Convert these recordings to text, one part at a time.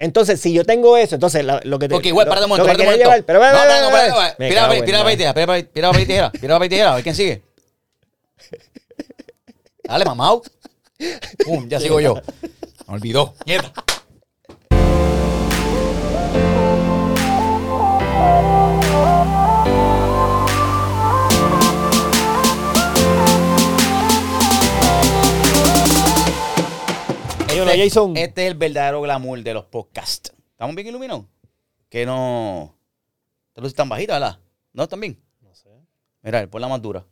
Entonces, si yo tengo eso, entonces la- lo que te. Ok, igual, lo- párate un lo momento, que párate un momento. llevar- Pero, No, no, tira nada. papel y tijera, papel y tijera, tira papel y tijera, a ver quién sigue. Dale, mamau. Pum, ya sigo yo. Me olvidó. Nieta. Jason. Este es el verdadero glamour de los podcasts. ¿Estamos bien iluminados? Que no. Estas luces están bajitas, ¿verdad? ¿No están bien? No sé. Mira, pon la más dura.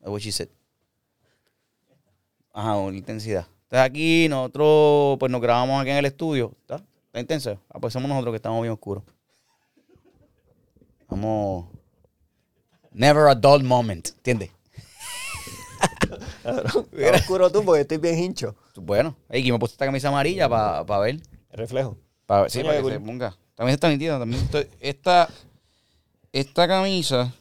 Es what she said. Ajá, una intensidad. Entonces aquí nosotros pues nos grabamos aquí en el estudio. ¿Está? ¿Está intenso? Ah, pues somos nosotros que estamos bien oscuros. Vamos. Never a dull moment, ¿entiendes? Está oscuro tú porque estoy bien hincho. Bueno, aquí me puse esta camisa amarilla para ver. El reflejo. Ver, sí, para que se ponga. También está nítida. También estoy- esta, esta camisa.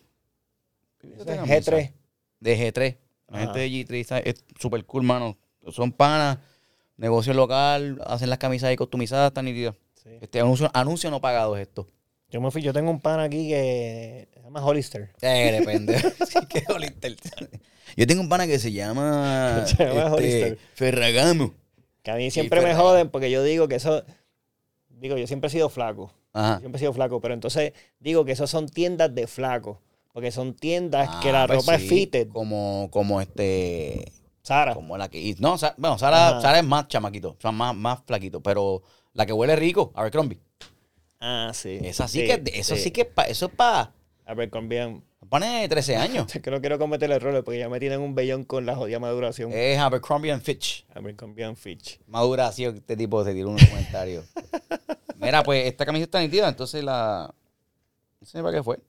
esta camisa G3. De G3. La Ajá. gente de G3 está- es súper cool, mano. Son panas, negocio local, hacen las camisas ahí customizadas, están nítidas. Sí. Este anuncio, anuncio no pagado es esto. Yo me fui, yo tengo un pan aquí que se llama Hollister. Eh, depende. Sí, qué Hollister. Yo tengo un pana que se llama, Se llama este. Ferragamo. Que a mí siempre me joden porque yo digo que eso. Digo, yo siempre he sido flaco. Ajá. Siempre he sido flaco. Pero entonces digo que esos son tiendas de flaco. Porque son tiendas que Ah, la pues ropa sí, es fitted. Como, como este, Sara. Como la que. No, Sa- bueno, Sara. Sara es más chamaquito, o sea, más, más flaquito. Pero la que huele rico, Abercrombie. Ah, sí. Esa sí, que, eso sí que es pa- eso es para Abercrombie. pone de 13 años. Es que no quiero cometer errores porque ya me tienen un vellón con la jodida maduración. es Abercrombie and Fitch. Abercrombie and Fitch. Maduración, este tipo se tiró un comentario. Mira, pues esta camisa está nítida, entonces la. No sé para qué fue.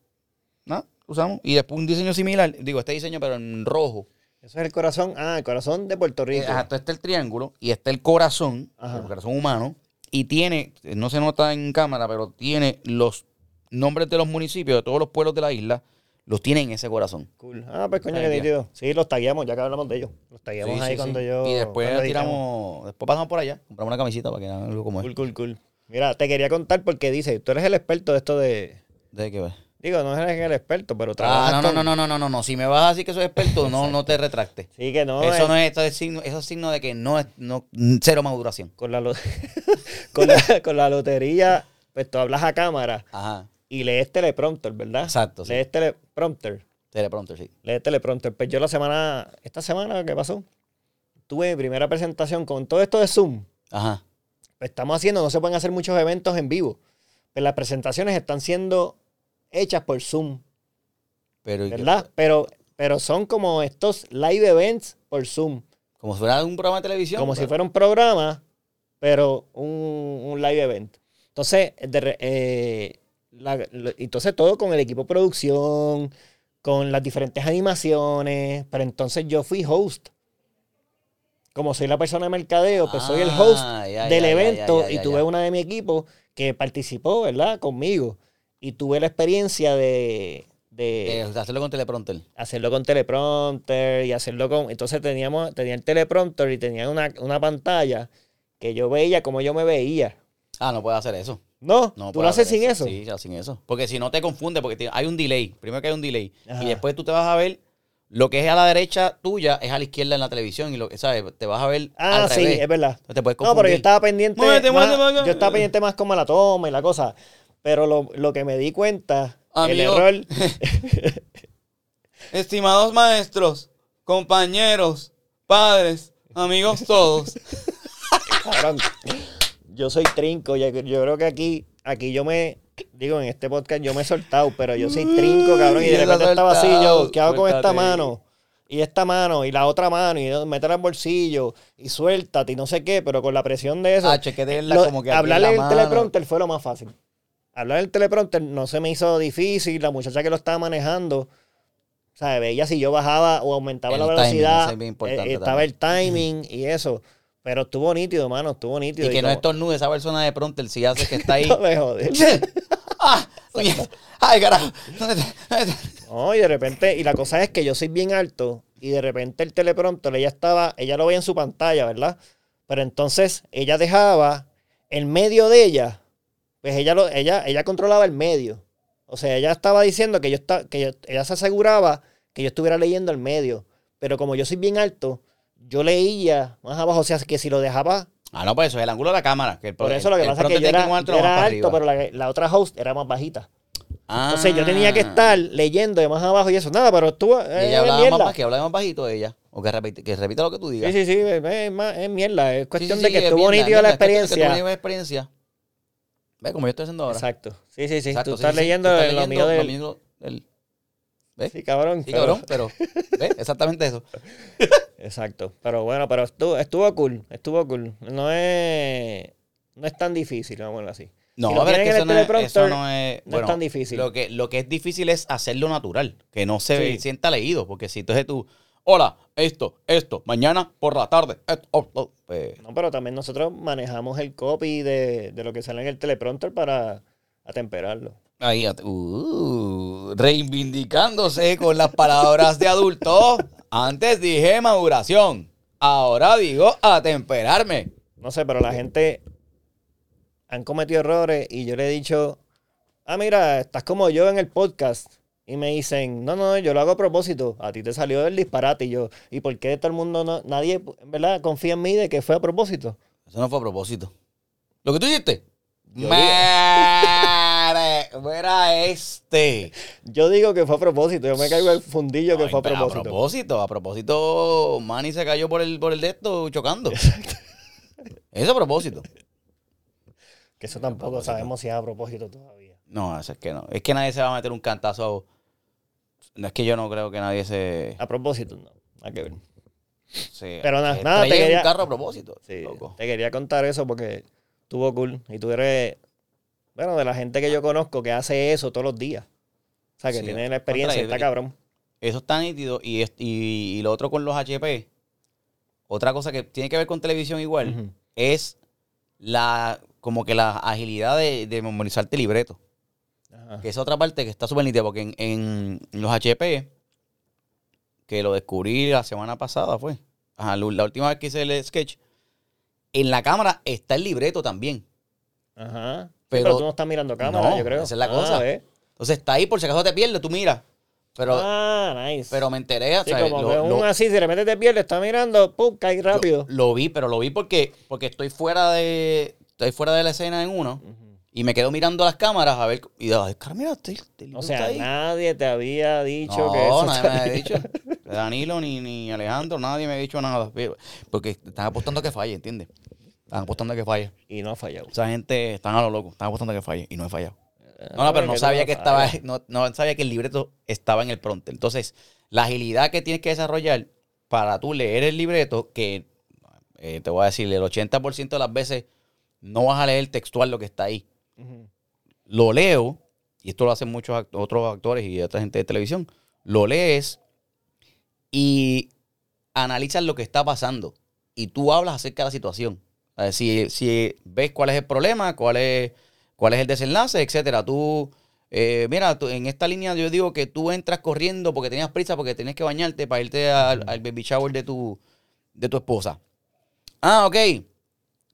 No, usamos. Y después un diseño similar, digo, este diseño, pero en rojo. Eso es el corazón. Ah, el corazón de Puerto Eh, Rico. Exacto, este es el triángulo y este es el corazón, Ajá. el corazón humano. Y tiene, no se nota en cámara, pero tiene los nombres de los municipios, de todos los pueblos de la isla, los tiene en ese corazón. Cool. Ah, pues coño, qué nítido. Sí, los tagueamos, ya que hablamos de ellos. Los tagueamos Sí, ahí sí, cuando sí. yo. Y después tiramos, después pasamos por allá, compramos una camisita para que hagan algo como Cool, es. cool, cool. Mira, te quería contar porque dice, tú eres el experto de esto de. ¿De qué ver? Digo, no eres el experto, pero Ah, trabajas no, no, no, no, no, no, no, no. Si me vas a decir que soy experto, no, no te retractes. Sí, que no. eso es- no es, esto es signo, eso es signo de que no es, no, cero maduración. Con la, con, la, con la lotería, pues tú hablas a cámara Ajá. y lees teleprompter, ¿verdad? Exacto, sí. Lees teleprompter. Teleprompter, sí. Lees teleprompter. Pues yo la semana, esta semana, ¿qué pasó? Tuve mi primera presentación con todo esto de Zoom. Ajá. Pues estamos haciendo, no se pueden hacer muchos eventos en vivo. Pues las presentaciones están siendo hechas por Zoom, Pero, ¿y qué- ¿verdad? Pero, pero son como estos live events por Zoom. Como si fuera un programa de televisión. Como si fuera un programa, pero un, un live event. Entonces, de eh, la- lo- entonces todo con el equipo de producción, con las diferentes animaciones, pero entonces yo fui host. Como soy la persona de mercadeo, pues soy el host Ah, ya, del ya, evento ya, y tuve una de mi equipo que participó, ¿verdad? Conmigo. Y tuve la experiencia de, de hacerlo con teleprompter. hacerlo con teleprompter y hacerlo con... Entonces teníamos, tenía el teleprompter y tenía una, una pantalla que yo veía como yo me veía. Ah, no puede hacer eso. No, No tú lo haces sin eso. Sí, ya sin eso. Porque si no te confunde, porque hay un delay. Primero que hay un delay. Ajá. Y después tú te vas a ver lo que es a la derecha tuya es a la izquierda en la televisión. Y lo que, ¿sabes? Te vas a ver Ah, al sí, revés. es verdad. Entonces te puedes No, pero yo estaba pendiente. Muévete, más- muévete, muévete. Yo estaba pendiente más como la toma y la cosa. Pero lo, lo que me di cuenta, el error. Estimados maestros, compañeros, padres, amigos todos. Cabrón, yo soy trinco. Yo, yo creo que aquí, aquí yo me. Digo, en este podcast yo me he soltado, pero yo soy trinco, cabrón. Y de repente estaba así, yo, ¿qué hago con esta mano? Y esta mano, y la otra mano, y métela al bolsillo, y suéltate, y no sé qué, pero con la presión de eso. Ah, como que en hablarle la el teleprompter fue lo más fácil. Hablar el teleprompter no se me hizo difícil. La muchacha que lo estaba manejando, o sea, veía si yo bajaba o aumentaba El la timing, velocidad. es importante eh, estaba el timing y eso. Pero estuvo nítido, mano, estuvo nítido. Y que no como- estornude esa persona de prompter si hace que está ahí. No me jodes. ¡Ah! ¡Ay, carajo! No, y de repente, y la cosa es que yo soy bien alto, y de repente el teleprompter, ella estaba, ella lo veía en su pantalla, ¿verdad? Pero entonces ella dejaba el medio de ella pues ella, lo, ella, ella controlaba el medio. O sea, ella estaba diciendo que yo está, que yo- ella se aseguraba que yo estuviera leyendo el medio. Pero como yo soy bien alto, yo leía más abajo. O sea, que si lo dejaba. Ah, no, pues eso es el ángulo de la cámara. Que el, Por eso lo que el pasa es que yo era, yo alto, pero la, la otra host era más bajita. Ah. Entonces yo tenía que estar leyendo de más abajo y eso. Nada, pero estuvo. Eh, ella hablaba mierda. más, que hablaba más bajito ella. O que repita, que repita lo que tú digas. Sí, sí, sí, es, es es mierda. Es cuestión sí, de que es estuvo nítido la cuestión de que experiencia. Ve, como yo estoy haciendo ahora. Exacto. Sí, sí, sí. Exacto, Tú sí, estás sí, sí. leyendo Tú estás lo leyendo mío del. lo mío del- ¿Ves? Sí, cabrón. Sí, pero- cabrón, pero. ¿Ves? Exactamente eso. Exacto. Pero bueno, pero estuvo, estuvo cool. Estuvo cool. No es. No es tan difícil, vamos a verlo así. No, Si lo pero es que eso no es, eso no es, no es bueno, tan difícil. Lo que, lo que es difícil es hacerlo natural, que no se Sí. sienta leído, porque si entonces tú, hola, esto, esto, mañana por la tarde, esto, oh, oh", pues, No, pero también nosotros manejamos el copy de, de lo que sale en el teleprompter para atemperarlo. ahí, uh, reivindicándose con las palabras de adulto. Antes dije maduración, ahora digo atemperarme. No sé, pero la gente han cometido errores y yo le he dicho, ah, mira, estás como yo en el podcast. Y me dicen, no, no, yo lo hago a propósito. A ti te salió del disparate. Y yo, ¿y por qué todo el mundo, no, nadie, en verdad, confía en mí de que fue a propósito? Eso no fue a propósito. ¿Lo que tú hiciste? Madre, Mira este. Yo digo que fue a propósito. Yo me caigo el fundillo que Ay, fue a propósito. A propósito, a propósito, Manny se cayó por el, por el de esto chocando. Eso a propósito. Que eso tampoco sabemos si es a propósito todavía. No, eso es que no. Es que nadie se va a meter un cantazo. No es que yo no creo que nadie se. A propósito, no. Nada que ver. se Pero nada, se nada, te quería- un carro a propósito. Sí, loco. te quería contar eso porque estuvo cool. Y tú eres, bueno, de la gente que yo conozco que hace eso todos los días. O sea, que Sí, tiene la experiencia, contra, está y- cabrón. Eso está nítido. Y, es- y, y lo otro con los HP. Otra cosa que tiene que ver con televisión igual. Es la como que la agilidad de, de memorizarte el libreto. Ajá. Que es otra parte que está súper nítida, porque en, en los HP, que lo descubrí la semana pasada, fue. Ajá, la, última vez que hice el sketch, en la cámara está el libreto también. Ajá. Sí, Pero- tú no estás mirando cámara, No, yo creo. esa es la Ah, cosa. Entonces está ahí, por si acaso te pierdes, tú miras. Pero, ah, nice. pero me enteré, o sí, sea, como lo, que lo- un así, si de repente te pierdes, está mirando, pum, cae rápido. lo- lo vi, pero lo vi porque, porque estoy fuera de estoy fuera de la escena en uno Ujú. Y me quedo mirando las cámaras a ver y digo, "Ay, cara, mira, este- este libro O sea, está ahí". nadie te había dicho no, que eso nadie me había dicho. Danilo ni, ni Alejandro, nadie me ha dicho nada. Porque están apostando a que falle, ¿entiendes? Están apostando a que falle. Y no ha fallado. Esa gente están a lo loco, están apostando a que falle y no he fallado. Ah, No, no, pero no sabía que estaba, no, no sabía que el libreto estaba en el pronto. Entonces, la agilidad que tienes que desarrollar para tú leer el libreto, que eh, te voy a decir, el 80% de las veces no vas a leer textual lo que está ahí. Lo leo, y esto lo hacen muchos act- otros actores y otra gente de televisión, lo lees y analizas lo que está pasando. Y tú hablas acerca de la situación. Si, si ves cuál es el problema, cuál es, cuál es el desenlace, etcétera. Tú, eh, mira, tú- en esta línea yo digo que tú entras corriendo porque tenías prisa, porque tenías que bañarte para irte al, al baby shower de tu, de tu esposa. Ah, ok.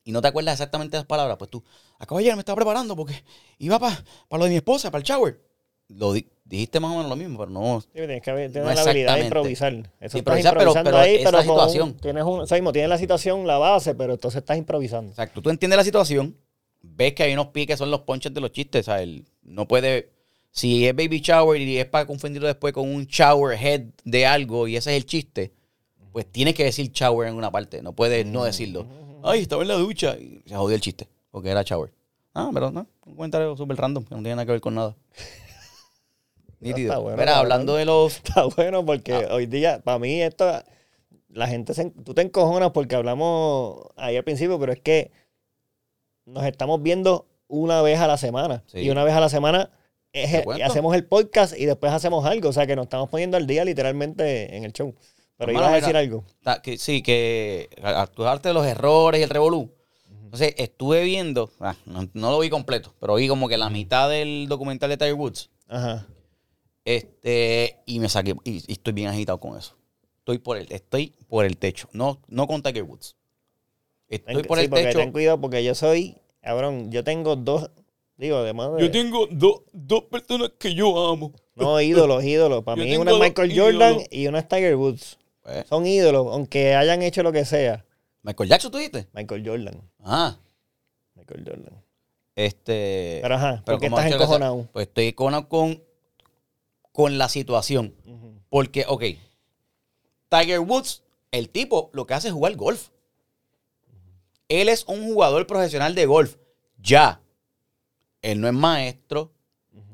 Y no te acuerdas exactamente las palabras, pues tú, acabo de llegar, me estaba preparando porque iba para lo de mi esposa, para el shower. Lo di- dijiste más o menos lo mismo, pero no. Sí, tienes que tener No la habilidad de improvisar. Eso estás Improvisar, pero- improvisando pero ahí, pero con- situación. tienes un, o sea, mismo, tienes la situación, la base, pero entonces estás improvisando. Exacto, tú entiendes la situación, ves que hay unos piques, son los ponches de los chistes, o sea, él no puede, si es baby shower y es para confundirlo después con un shower head de algo y ese es el chiste, pues tienes que decir shower en una parte, no puedes no decirlo. Ay, estaba en la ducha y se jodió el chiste, porque era shower. Ah, pero no, un comentario súper random, que no tiene nada que ver con nada. Nítido. bueno, Mira, hablando de los... Está bueno porque Ah. hoy día, para mí, esto, la gente, se, tú te encojonas porque hablamos ahí al principio, pero es que nos estamos viendo una vez a la semana. Sí. Y una vez a la semana hacemos el podcast y después hacemos algo. O sea, que nos estamos poniendo al día literalmente en el show. Pero ibas a decir algo. Que, sí, que actuarte de los errores y el revolú. Entonces, estuve viendo, ah, no, no lo vi completo, pero vi como que la mitad del documental de Tiger Woods. Ajá. Este, y me saqué, y, y estoy bien agitado con eso. Estoy por el, estoy por el techo. No, no con Tiger Woods. Estoy por sí, el porque techo. ten cuidado porque yo soy, cabrón, yo tengo dos, Digo, además de... Yo tengo do- dos personas que yo amo. No, ídolos, ídolos. Para Yo mí una es dos Michael Jordan y una es Tiger Woods. Pues, Son ídolos, aunque hayan hecho lo que sea. Michael Jackson, ¿tú dijiste? Michael Jordan. Ah, Michael Jordan. este... Pero ajá, ¿por qué estás encojonado? Pues estoy encojonado con, con la situación. Porque, ok, Tiger Woods, el tipo lo que hace es jugar golf. Él es un jugador profesional de golf. Ya. Él no es maestro.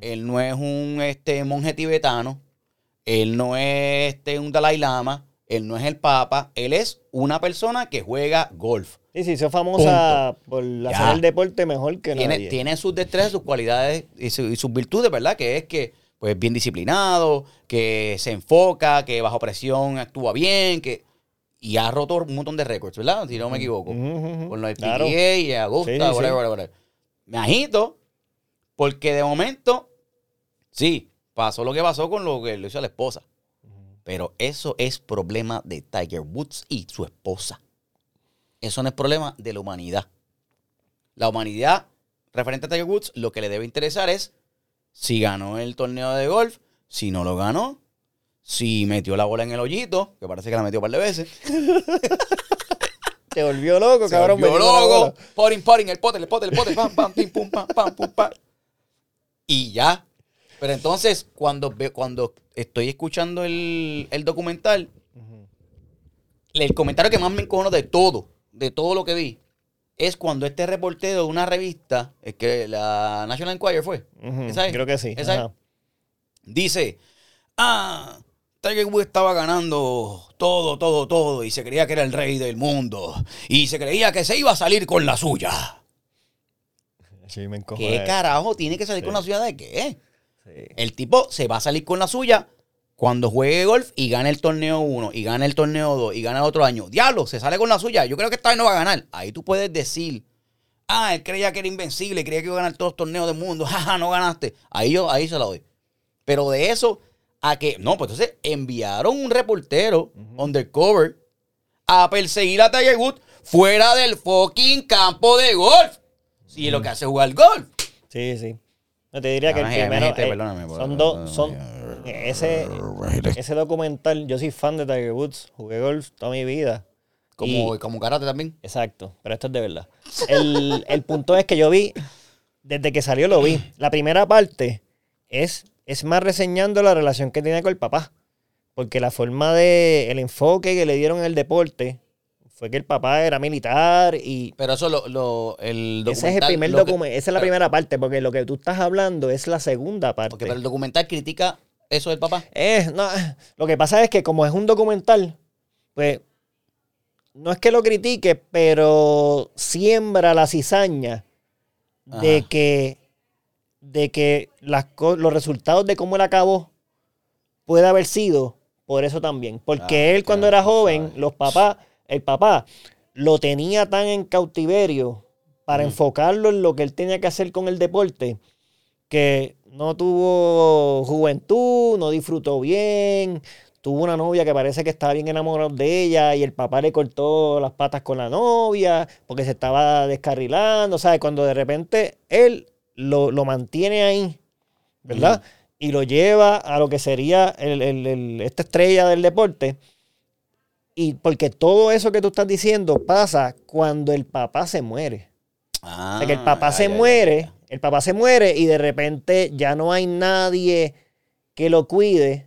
Él no es un este, monje tibetano. Él no es este, un Dalai Lama. Él no es el Papa. Él es una persona que juega golf. Sí, sí, hizo famosa por hacer el deporte mejor que Tiene, nadie. tiene sus destrezas, sus cualidades y, su- y sus virtudes, ¿verdad? Que es que pues bien disciplinado, que se enfoca, que bajo presión actúa bien, que y ha roto un montón de récords, ¿verdad? Si no me equivoco. Ujú. Con los Claro. PGA y Augusta, Sí, whatever, whatever. Me agito porque de momento, sí, pasó lo que pasó con lo que le hizo a la esposa. Pero eso es problema de Tiger Woods y su esposa. Eso no es problema de la humanidad. La humanidad, referente a Tiger Woods, lo que le debe interesar es si ganó el torneo de golf, si no lo ganó, si metió la bola en el hoyito, que parece que la metió un par de veces. Te volvió loco, Se cabrón. volvió metiendo la loco. Potting, potting, el pote, el pote, el pote, pam, pam, pim, pum, pam, pam, pum, pam. Y ya. Pero entonces, cuando, cuando estoy escuchando el, el documental, el comentario que más me encojono de todo, de todo lo que vi, es cuando este reportero de una revista, es que la National Enquirer fue, ¿Esa es? Creo que sí. ¿Esa es? ajá. dice, ah, Tiger Woods estaba ganando todo, todo, todo y se creía que era el rey del mundo y se creía que se iba a salir con la suya. Sí, me. ¿Qué carajo tiene que salir con la suya de qué? Sí. El tipo se va a salir con la suya cuando juegue golf y gane el torneo 1 y gane el torneo 2 y gane el otro año. Diablo, se sale con la suya. Yo creo que esta vez no va a ganar. Ahí tú puedes decir, ah, él creía que era invencible, creía que iba a ganar todos los torneos del mundo. Jaja, no ganaste. Ahí yo, ahí se la doy. Pero de eso a que, no, pues entonces enviaron un reportero undercover a perseguir a Tiger Woods fuera del fucking campo de golf. Si lo que hace es jugar golf. Sí, sí. No te diría que el primero. eh, perdóname por- son dos. Son, ese, ese documental, yo soy fan de Tiger Woods. Jugué golf toda mi vida. Como, Y- como karate también. Exacto, pero esto es de verdad. El, el punto es que yo vi, desde que salió lo vi. La primera parte es, es más reseñando la relación que tiene con el papá. Porque la forma de, el enfoque que le dieron en el deporte fue que el papá era militar y Pero eso lo, lo el documental. ese es el primer documento, esa es la pero- primera parte, porque lo que tú estás hablando es la segunda parte. porque, pero el documental critica eso del papá. Eh, no, lo que pasa es que como es un documental, pues no es que lo critique, pero siembra la cizaña de que, de que las, los resultados de cómo él acabó puede haber sido por eso también. Porque Ah, él cuando era joven, los papás, el papá lo tenía tan en cautiverio para enfocarlo en lo que él tenía que hacer con el deporte, que no tuvo juventud, no disfrutó bien, tuvo una novia que parece que estaba bien enamorado de ella y el papá le cortó las patas con la novia porque se estaba descarrilando, ¿sabes? Cuando de repente él lo, lo mantiene ahí, ¿verdad? Y lo lleva a lo que sería el- el- el- esta estrella del deporte. Y porque todo eso que tú estás diciendo pasa cuando el papá se muere. Ah, O sea, que el papá ya, se muere, el papá se muere y de repente ya no hay nadie que lo cuide.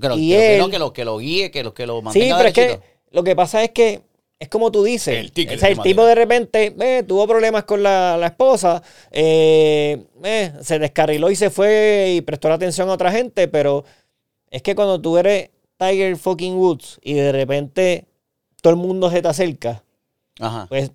Que lo, y que él- que lo, que lo guíe, que lo, que lo Sí, mantenga pero es que lo que pasa es que es como tú dices. El tigre O sea, de el tipo de repente eh, tuvo problemas con la, la esposa, eh, eh, se descarriló y se fue y prestó la atención a otra gente, pero es que cuando tú eres Tiger fucking Woods y de repente todo el mundo se te acerca, Ajá. pues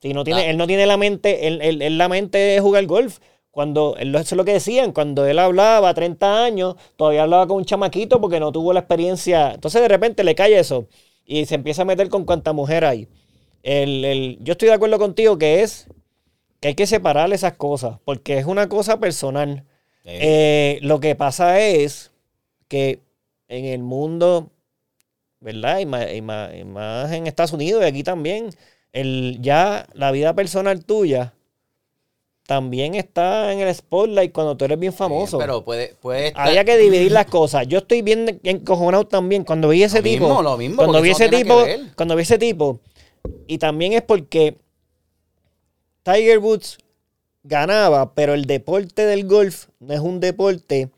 si no tiene, Ah. él no tiene la mente, él, él- él la mente de jugar golf. Cuando, él- eso es lo que decían, cuando él hablaba a 30 años, todavía hablaba con un chamaquito porque no tuvo la experiencia. Entonces de repente le cae eso y se empieza a meter con cuanta mujer hay. El, el- yo estoy de acuerdo contigo que es que hay que separar esas cosas, porque es una cosa personal. Sí. Eh, lo que pasa es que en el mundo, ¿verdad? Y más, y más- y más en Estados Unidos y aquí también, el, ya la vida personal tuya también está en el spotlight cuando tú eres bien famoso. Pero puede, puede estar- Había que dividir las cosas. Yo estoy bien encojonado también cuando vi ese Lo tipo. mismo, lo mismo, Cuando vi ese no tipo, cuando vi ese tipo. Y también es porque Tiger Woods ganaba, pero el deporte del golf no es un deporte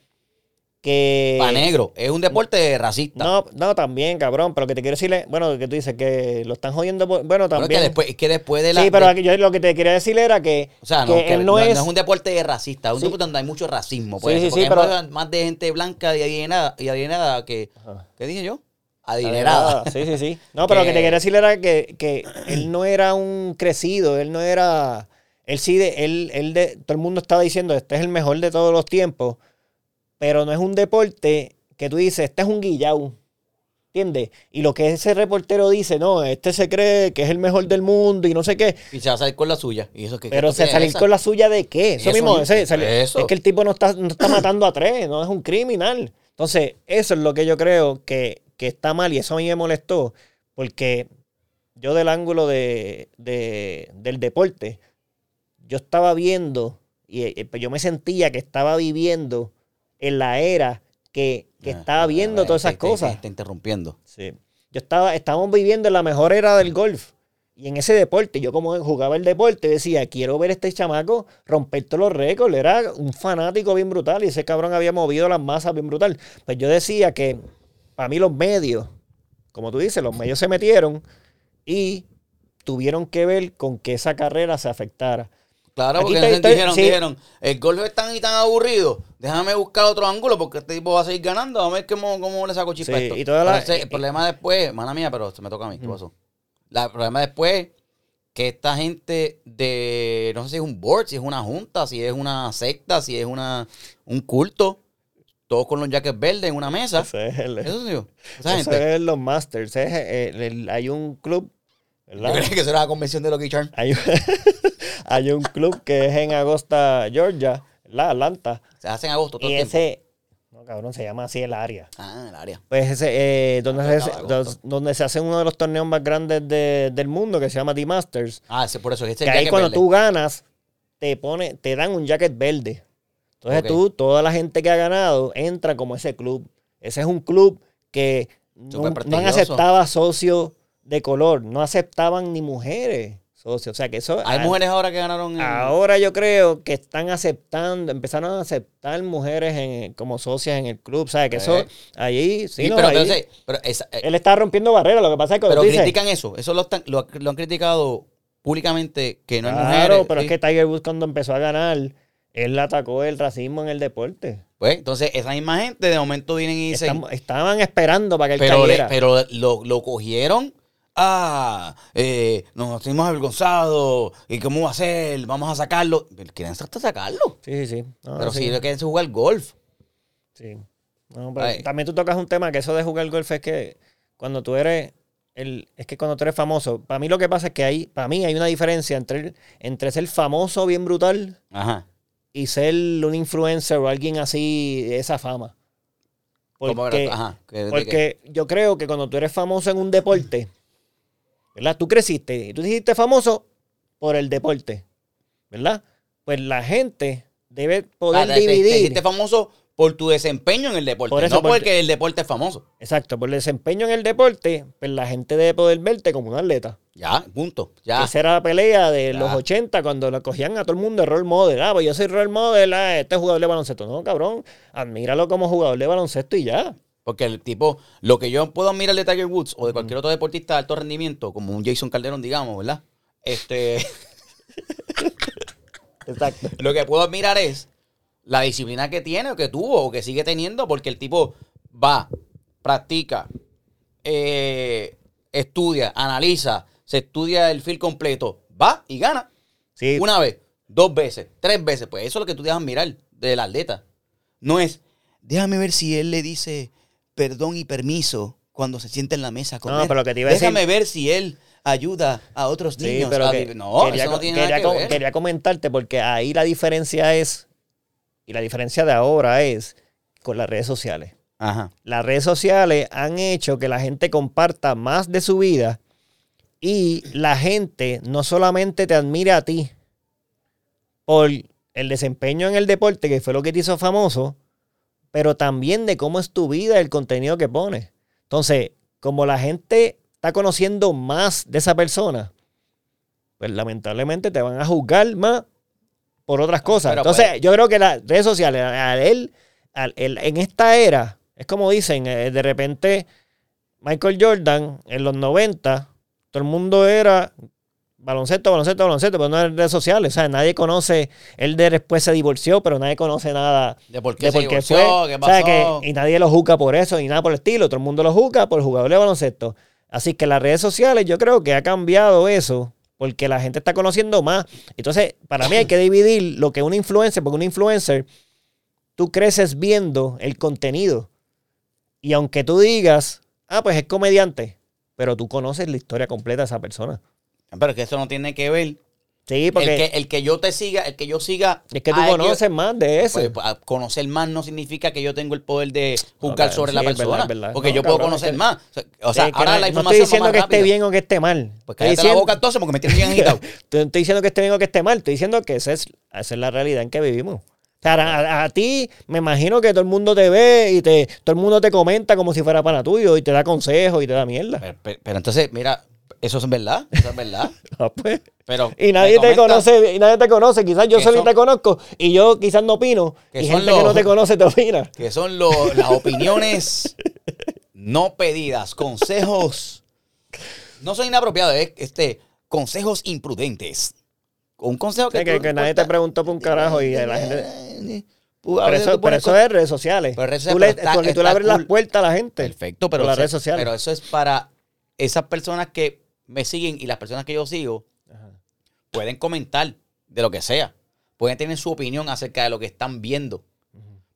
que Pa' negro. Es un deporte racista. no, no, también, cabrón. Pero lo que te quiero decirle, bueno, que tú dices que lo están jodiendo. por- Bueno, también. que después, es que después de la. sí, pero aquí yo lo que te quería decir era que, o sea, no, que que él no, no, es. no es un deporte racista, es un Sí. deporte donde hay mucho racismo. Sí, Pues, sí, porque sí, hay pero- más- de gente blanca y adinerada, y adinerada que. Ajá. ¿Qué dije yo? Adinerada. Sí, sí, sí. No, pero lo que Que- te quería decir era que, que él no era un crecido, él no era. Él sí, de, él, él de, todo el mundo estaba diciendo, este es el mejor de todos los tiempos, pero no es un deporte que tú dices, este es un guillau. ¿Entiendes? Y lo que ese reportero dice, no, este se cree que es el mejor del mundo y no sé qué. Y se va a salir con la suya. Y eso que Pero que se salir esa. con la suya de qué? Eso, Eso mismo, ese- eso. es que el tipo no está, no está matando a tres, no es un criminal. Entonces, eso es lo que yo creo que, que está mal y eso a mí me molestó, porque yo del ángulo de, de- del deporte, yo estaba viendo y eh, yo me sentía que estaba viviendo en la era que, que Ah, estaba ah, viendo todas esas te- cosas. Te interrumpiendo. Sí. Yo estaba, estábamos viviendo en la mejor era del golf. Y en ese deporte, yo como jugaba el deporte, decía, quiero ver a este chamaco romper todos los récords. Era un fanático bien brutal y ese cabrón había movido las masas bien brutal. Pues yo decía que para mí los medios, como tú dices, los medios se metieron y tuvieron que ver con que esa carrera se afectara. Claro, Aquí porque entonces te- dijeron, sí. dijeron, el golf es tan y tan aburrido, déjame buscar otro ángulo porque este tipo va a seguir ganando, vamos a ver cómo, cómo le saco chispa Sí, esto. y toda la- ese- y- el problema después, mala mía, pero se me toca a mí, ¿qué pasó? La- el problema después que esta gente de, no sé si es un board, si es una junta, si es una secta, si es una un culto, todos con los jackets verdes en una mesa. Ese es el- Eso sí, esa eso gente. es los Masters. es el- el- hay un club, Yo ¿verdad? creo que eso era la convención de Lucky Charm. Hay, hay un club que es en Augusta, Georgia, la Atlanta. Se hace en agosto todo Y el tiempo. ese, no cabrón, se llama así el área. Ah, el área. Pues ese, eh, donde, Ah, se, dos- donde se hace uno de los torneos más grandes de- del mundo, que se llama The Masters. Ah, ese, por eso, ese Que ahí cuando verde. tú ganas, te pone, te dan un jacket verde. Entonces tú, toda la gente que ha ganado, entra como ese club. Ese es un club que no, no han prestigioso. aceptado a socios de color, no aceptaban ni mujeres socios. O sea que eso... Hay mujeres ahora que ganaron. Ahora yo creo que están aceptando, empezaron a aceptar mujeres en- como socias en el club, ¿sabes? Que eso, Eh. allí, sí, Sí, no, pero, ahí- pero, pero esa- eh, él está rompiendo barreras, lo que pasa es que pero critican eso. Eso lo, están- lo, lo han criticado públicamente que no hay claro, mujeres. pero sí. es que Tiger Woods cuando empezó a ganar, él atacó el racismo en el deporte. Pues, entonces, esa misma gente de momento vienen y dicen. Estamos- estaban esperando para que él pero le- cayera. pero lo, lo cogieron. Ah, eh, nos sentimos avergonzados. ¿Y cómo va a ser? Vamos a sacarlo. Quieren hasta sacarlo. sí, sí, sí. No, pero sí, si quieren jugar golf. sí. No, pero Ay. también tú tocas un tema que eso de jugar golf es que cuando tú eres el, es que cuando tú eres famoso, para mí lo que pasa es que hay, para mí hay una diferencia entre, entre ser famoso bien brutal Ajá. y ser un influencer o alguien así de esa fama. ¿Cómo Porque? Ajá. porque yo creo que cuando tú eres famoso en un deporte, ¿verdad? Tú creciste y tú te hiciste famoso por el deporte, ¿verdad? Pues la gente debe poder Ah, te- te- Te, dividir. hiciste famoso por tu desempeño en el deporte. Por eso, no porque, porque- el deporte es famoso. Exacto, por el desempeño en el deporte, pues la gente debe poder verte como un atleta. Ya, punto. Ya. Esa era la pelea de Ya. los 80 cuando lo cogían a todo el mundo de role model. Ah, pues yo soy role model, ah, este es jugador de baloncesto. No, cabrón, admíralo como jugador de baloncesto y ya. Porque el tipo, lo que yo puedo admirar de Tiger Woods o de cualquier otro deportista de alto rendimiento, como un Jason Calderón, digamos, ¿verdad? Este, Exacto. lo que puedo admirar es la disciplina que tiene o que tuvo o que sigue teniendo, porque el tipo va, practica, eh, estudia, analiza, se estudia el field completo, va y gana. Sí, Una vez, dos veces, tres veces. Pues eso es lo que tú debes admirar del atleta. No es, déjame ver si él le dice perdón y permiso cuando se sienta en la mesa No, pero lo que te iba a decir- Déjame ver si él ayuda a otros Sí, niños. pero a que no, quería, eso no co- tiene quería nada que co- ver. quería comentarte porque ahí la diferencia es, y la diferencia de ahora es con las redes sociales. Ajá. Las redes sociales han hecho que la gente comparta más de su vida y la gente no solamente te admira a ti por el desempeño en el deporte, que fue lo que te hizo famoso, pero también de cómo es tu vida, el contenido que pones. Entonces, como la gente está conociendo más de esa persona, pues lamentablemente te van a juzgar más por otras cosas. Pero, Entonces, pues- yo creo que las redes sociales, a él, al- él- en esta era, es como dicen, eh, de repente Michael Jordan en los 90, todo el mundo era baloncesto, baloncesto, baloncesto, pero no en redes sociales. O sea, nadie conoce, él de después se divorció, pero nadie conoce nada De por qué de se por qué divorció, fue. qué O sea, pasó. que- y nadie lo juzga por eso, y nada por el estilo. Todo el mundo lo juzga por jugador de baloncesto. Así que las redes sociales yo creo que ha cambiado eso, porque la gente está conociendo más. Entonces, para mí hay que dividir lo que es un influencer, porque un influencer, tú creces viendo el contenido. Y aunque tú digas, ah, pues es comediante, pero tú conoces la historia completa de esa persona. Pero es que eso no tiene que ver. Sí, porque El que, el que yo te siga, el que yo siga. es que tú conoces más de eso. Pues, pues, conocer más no significa que yo tengo el poder de juzgar sobre sí, la verdad, persona. verdad. Porque No, yo puedo conocer es que- más. O sea, que ahora no, la no información estoy diciendo más que esté bien o que esté mal. Pues cállate la diciendo- boca entonces porque me tienes bien agitado. No estoy diciendo que esté bien o que esté mal, estoy diciendo que esa es, esa es la realidad en que vivimos. O sea, a, a ti me imagino que todo el mundo te ve y te, todo el mundo te comenta como si fuera pana tuyo y te da consejos y te da mierda. Pero, pero- pero entonces, mira, eso es verdad. Eso es verdad. Ah, pues. Pero Y nadie te conoce, y nadie te conoce, quizás yo solo son- te conozco y yo quizás no opino que y gente que no te conoce te opina. Que son las opiniones no pedidas, consejos. No son inapropiados, es este, consejos imprudentes. Un consejo que, Sí, que, que nadie te preguntó por un carajo y la gente... Pero eso, pero eso es redes sociales. Pero redes Tú le- está- tú le abres cool. las puertas a la gente. Perfecto, pero, por las eso- redes sociales. pero eso es para esas personas que me siguen y las personas que yo sigo pueden comentar de lo que sea. Pueden tener su opinión acerca de lo que están viendo.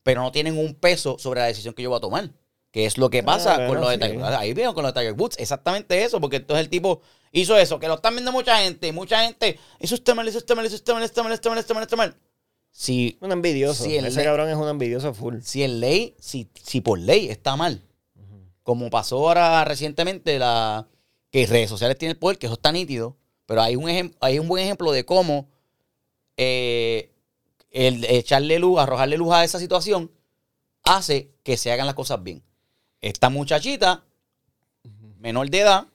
Pero no tienen un peso sobre la decisión que yo voy a tomar. Que es lo que pasa Ah, bueno, con lo de. Tiger Ahí veo con lo de Tiger Woods. Exactamente eso. Porque entonces el tipo hizo eso. Que lo están viendo mucha gente. Mucha gente. Eso está mal, eso está mal, eso está mal, está mal, está mal, está mal, está mal. Si, Un envidioso. Ese cabrón es un envidioso full. si en ley, si, si por ley está mal, como pasó ahora recientemente, la, que redes sociales tienen el poder, que eso está nítido, pero hay un, hay un buen ejemplo de cómo eh, el echarle luz, arrojarle luz a esa situación, hace que se hagan las cosas bien. Esta muchachita, menor de edad,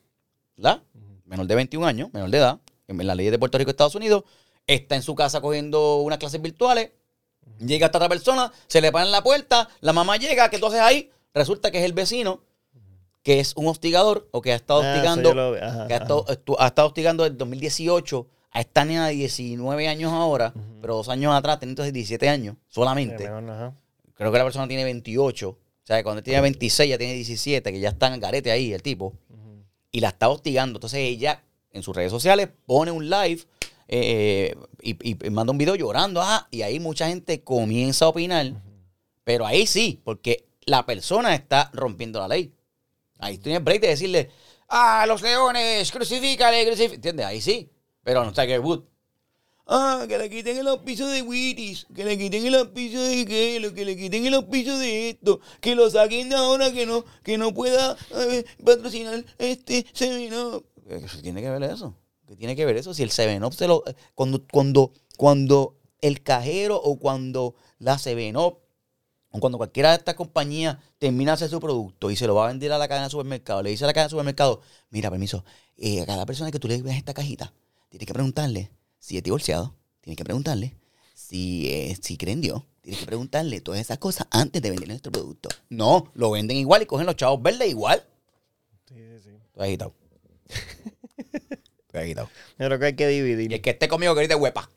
¿verdad? Menor de 21 años, menor de edad, en la ley de Puerto Rico y Estados Unidos, está en su casa cogiendo unas clases virtuales, llega esta otra persona, se le para en la puerta, la mamá llega, ¿qué tú haces ahí? Resulta que es el vecino, que es un hostigador o que ha estado Ah, hostigando lo- ajá, que ha estado, ha estado hostigando desde 2018 a esta nena de 19 años ahora, pero dos años atrás tenía entonces 17 años solamente. Creo que la persona tiene 28. O sea, cuando tiene 26 ya tiene 17, que ya está en el garete ahí el tipo. Y la está hostigando. Entonces ella en sus redes sociales pone un live eh, y, y- y manda un video llorando. ah, y ahí mucha gente comienza a opinar. Pero ahí sí, porque la persona está rompiendo la ley. Ahí tienes break de decirle, ah, los leones, crucifícale, crucifícale. ¿Entiendes? Ahí sí. Pero no Tiger Wood. Ah, que le quiten el auspicio de Wheaties, que le quiten el auspicio de Kelo, que le quiten el auspicio de esto, que lo saquen de ahora, que no, que no pueda eh, patrocinar este Seven Up. ¿Qué tiene que ver eso? ¿Qué tiene que ver eso? Si el Seven Up se lo. Cuando, cuando, cuando el cajero o cuando la Seven Up o cuando cualquiera de estas compañías termina de hacer su producto y se lo va a vender a la cadena de supermercado, le dice a la cadena de supermercado, mira, permiso, eh, a cada persona que tú le veas esta cajita, tienes que preguntarle si es divorciado, tienes que preguntarle si, eh, si cree en Dios, tienes que preguntarle todas esas cosas antes de vender nuestro producto. No, lo venden igual y cogen los chavos verdes igual. Sí, sí, sí. Estoy agitado. Estoy agitado. Yo creo que hay que dividir. Y el que esté conmigo grite huepa.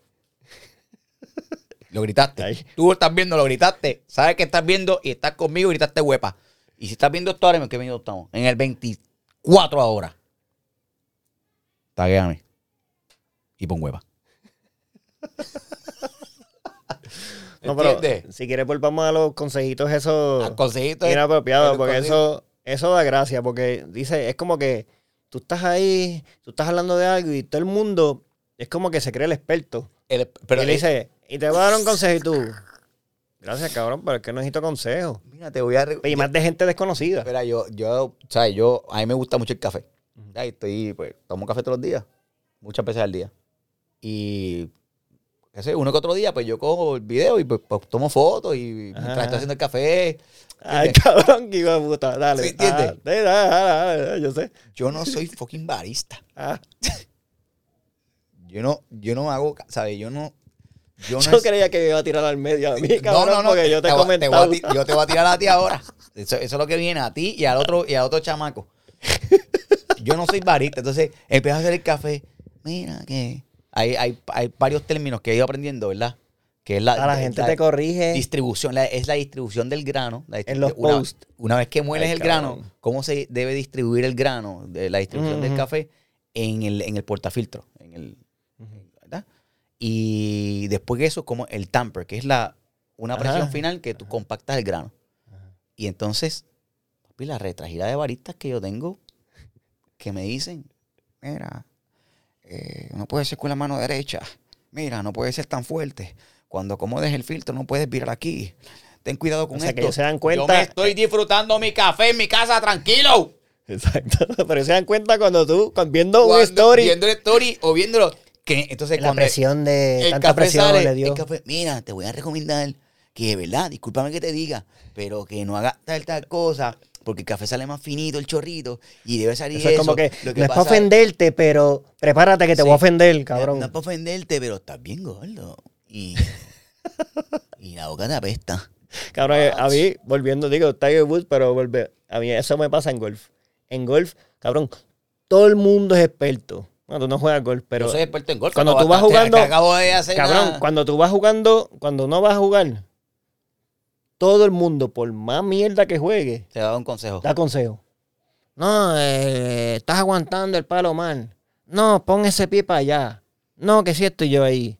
Lo gritaste. Ahí. Tú estás viendo, lo gritaste. Sabes que estás viendo y estás conmigo y gritaste huepa. Y si estás viendo esto ahora, ¿en qué minuto estamos? En el 24 ahora. Taguéame. Y pon huepa. No, pero ¿Entiendes? si quieres volvamos a los consejitos esos Al consejito de- inapropiados, porque eso, eso da gracia, porque dice, es como que tú estás ahí, tú estás hablando de algo y todo el mundo es como que se cree el experto. el- pero y le dice, y te voy a dar un consejo y tú, gracias cabrón, pero es que no necesito consejo. mira, te voy a... Y más de gente desconocida. Espera, yo, yo, ¿sabes? Yo, a mí me gusta mucho el café. Ahí estoy, pues, tomo café todos los días, muchas veces al día. Y qué sé, uno que otro día, pues yo cojo el video y pues, pues, tomo fotos y mientras estoy haciendo el café. Ay, cabrón, que hijo de puta. Dale. ¿Sí entiendes? Ah, dale, dale, dale, yo sé. Yo no soy fucking barista. Ah, Yo no, yo no hago, ¿sabes? Yo no. Yo no, yo es- creía que me iba a tirar al medio a mí, No, cabrón, no, no, porque yo te he voy- a yo te voy a tirar a ti ahora. Eso, eso es lo que viene a ti y al otro, y al otro chamaco. Yo no soy barista, entonces empiezo a hacer el café. Mira que hay, hay, hay varios términos que he ido aprendiendo, ¿verdad? Que es la, Ah, la gente te corrige. distribución, la- es la distribución del grano. la En los una, posts. Una vez que mueles Ay, el grano, cómo se debe distribuir el grano, de la distribución del café en el, en el portafiltro, en el, ¿verdad? Y después de eso, como el tamper, que es la una Ajá. presión final que tú compactas el grano. Y entonces, papi, la retragida de baristas que yo tengo, que me dicen, mira, eh, no puede ser con la mano derecha, mira, no puede ser tan fuerte. Cuando acomodes el filtro no puedes virar aquí. Ten cuidado con O sea, esto. que ellos se dan Yo cuenta- me estoy disfrutando mi café en mi casa, tranquilo. Exacto. Pero se dan cuenta cuando tú, cuando viendo un story, Viendo el story o viéndolo. Que, entonces, la cuando presión de el tanta café presión sale, le dio. el café, mira, te voy a recomendar que, de verdad, discúlpame que te diga, pero que no hagas tal, tal cosa, porque el café sale más finito, el chorrito, y debe salir Eso eso. es como que, Lo no es para ofenderte, pero prepárate que te Sí. voy a ofender, cabrón. No es para ofenderte, pero estás bien gordo. Y, y la boca te apesta. Cabrón, a mí, volviendo, digo, Tiger Woods, pero vuelve, a mí eso me pasa en golf. En golf, cabrón, todo el mundo es experto. Bueno, tú no juegas golf, pero Yo soy experto en golf. cuando tú vas jugando- te acabo de hacer cabrón, una- cuando tú vas jugando, cuando no vas a jugar, todo el mundo, por más mierda que juegue, Te da un consejo. da consejo. No, eh, estás aguantando el palo mal. No, pon ese pie para allá. No, que si estoy yo ahí.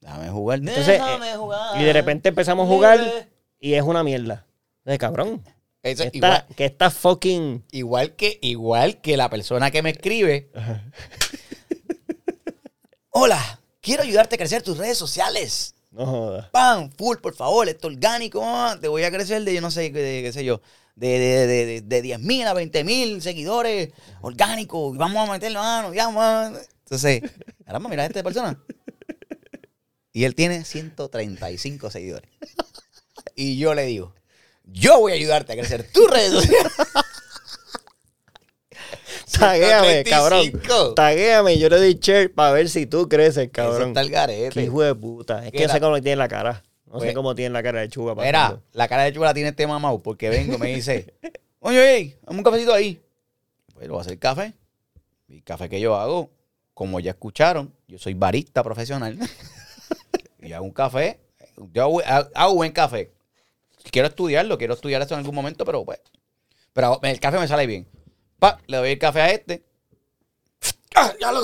Déjame jugar. Entonces, Déjame eh, jugar. Y de repente empezamos a jugar y es una mierda. De cabrón. Eso, Que igual, está, que está fucking. igual que, igual que la persona que me escribe. Hola, quiero ayudarte a crecer tus redes sociales. No jodas. Pam, full, por favor, esto orgánico. Te voy a crecer de, yo no sé, de, qué sé yo, de, de, de, de, de 10 mil a 20 mil seguidores orgánicos. y Vamos a meterlo mano, ya, vamos. Entonces, caramba, mira a esta persona. Y él tiene 135 seguidores. Y yo le digo, yo voy a ayudarte a crecer tus redes sociales. Taguéame, cabrón. 135. Taguéame. Yo le doy share para ver si tú creces, Eso cabrón. está el Qué hijo de puta. Es que no sé cómo tiene la cara. No sé Pues- cómo tiene la cara de chuga. Mira, la cara de chula tiene este mamau porque vengo, me dice, oye, oye, dame un cafecito ahí. Pues lo voy a hacer café. Y el café que yo hago, como ya escucharon, yo soy barista profesional. y hago un café. Yo hago, hago buen café. Quiero estudiarlo, quiero estudiar eso en algún momento, pero pues. Pero el café me sale bien. Pa, le doy el café a este. Ah, ya lo,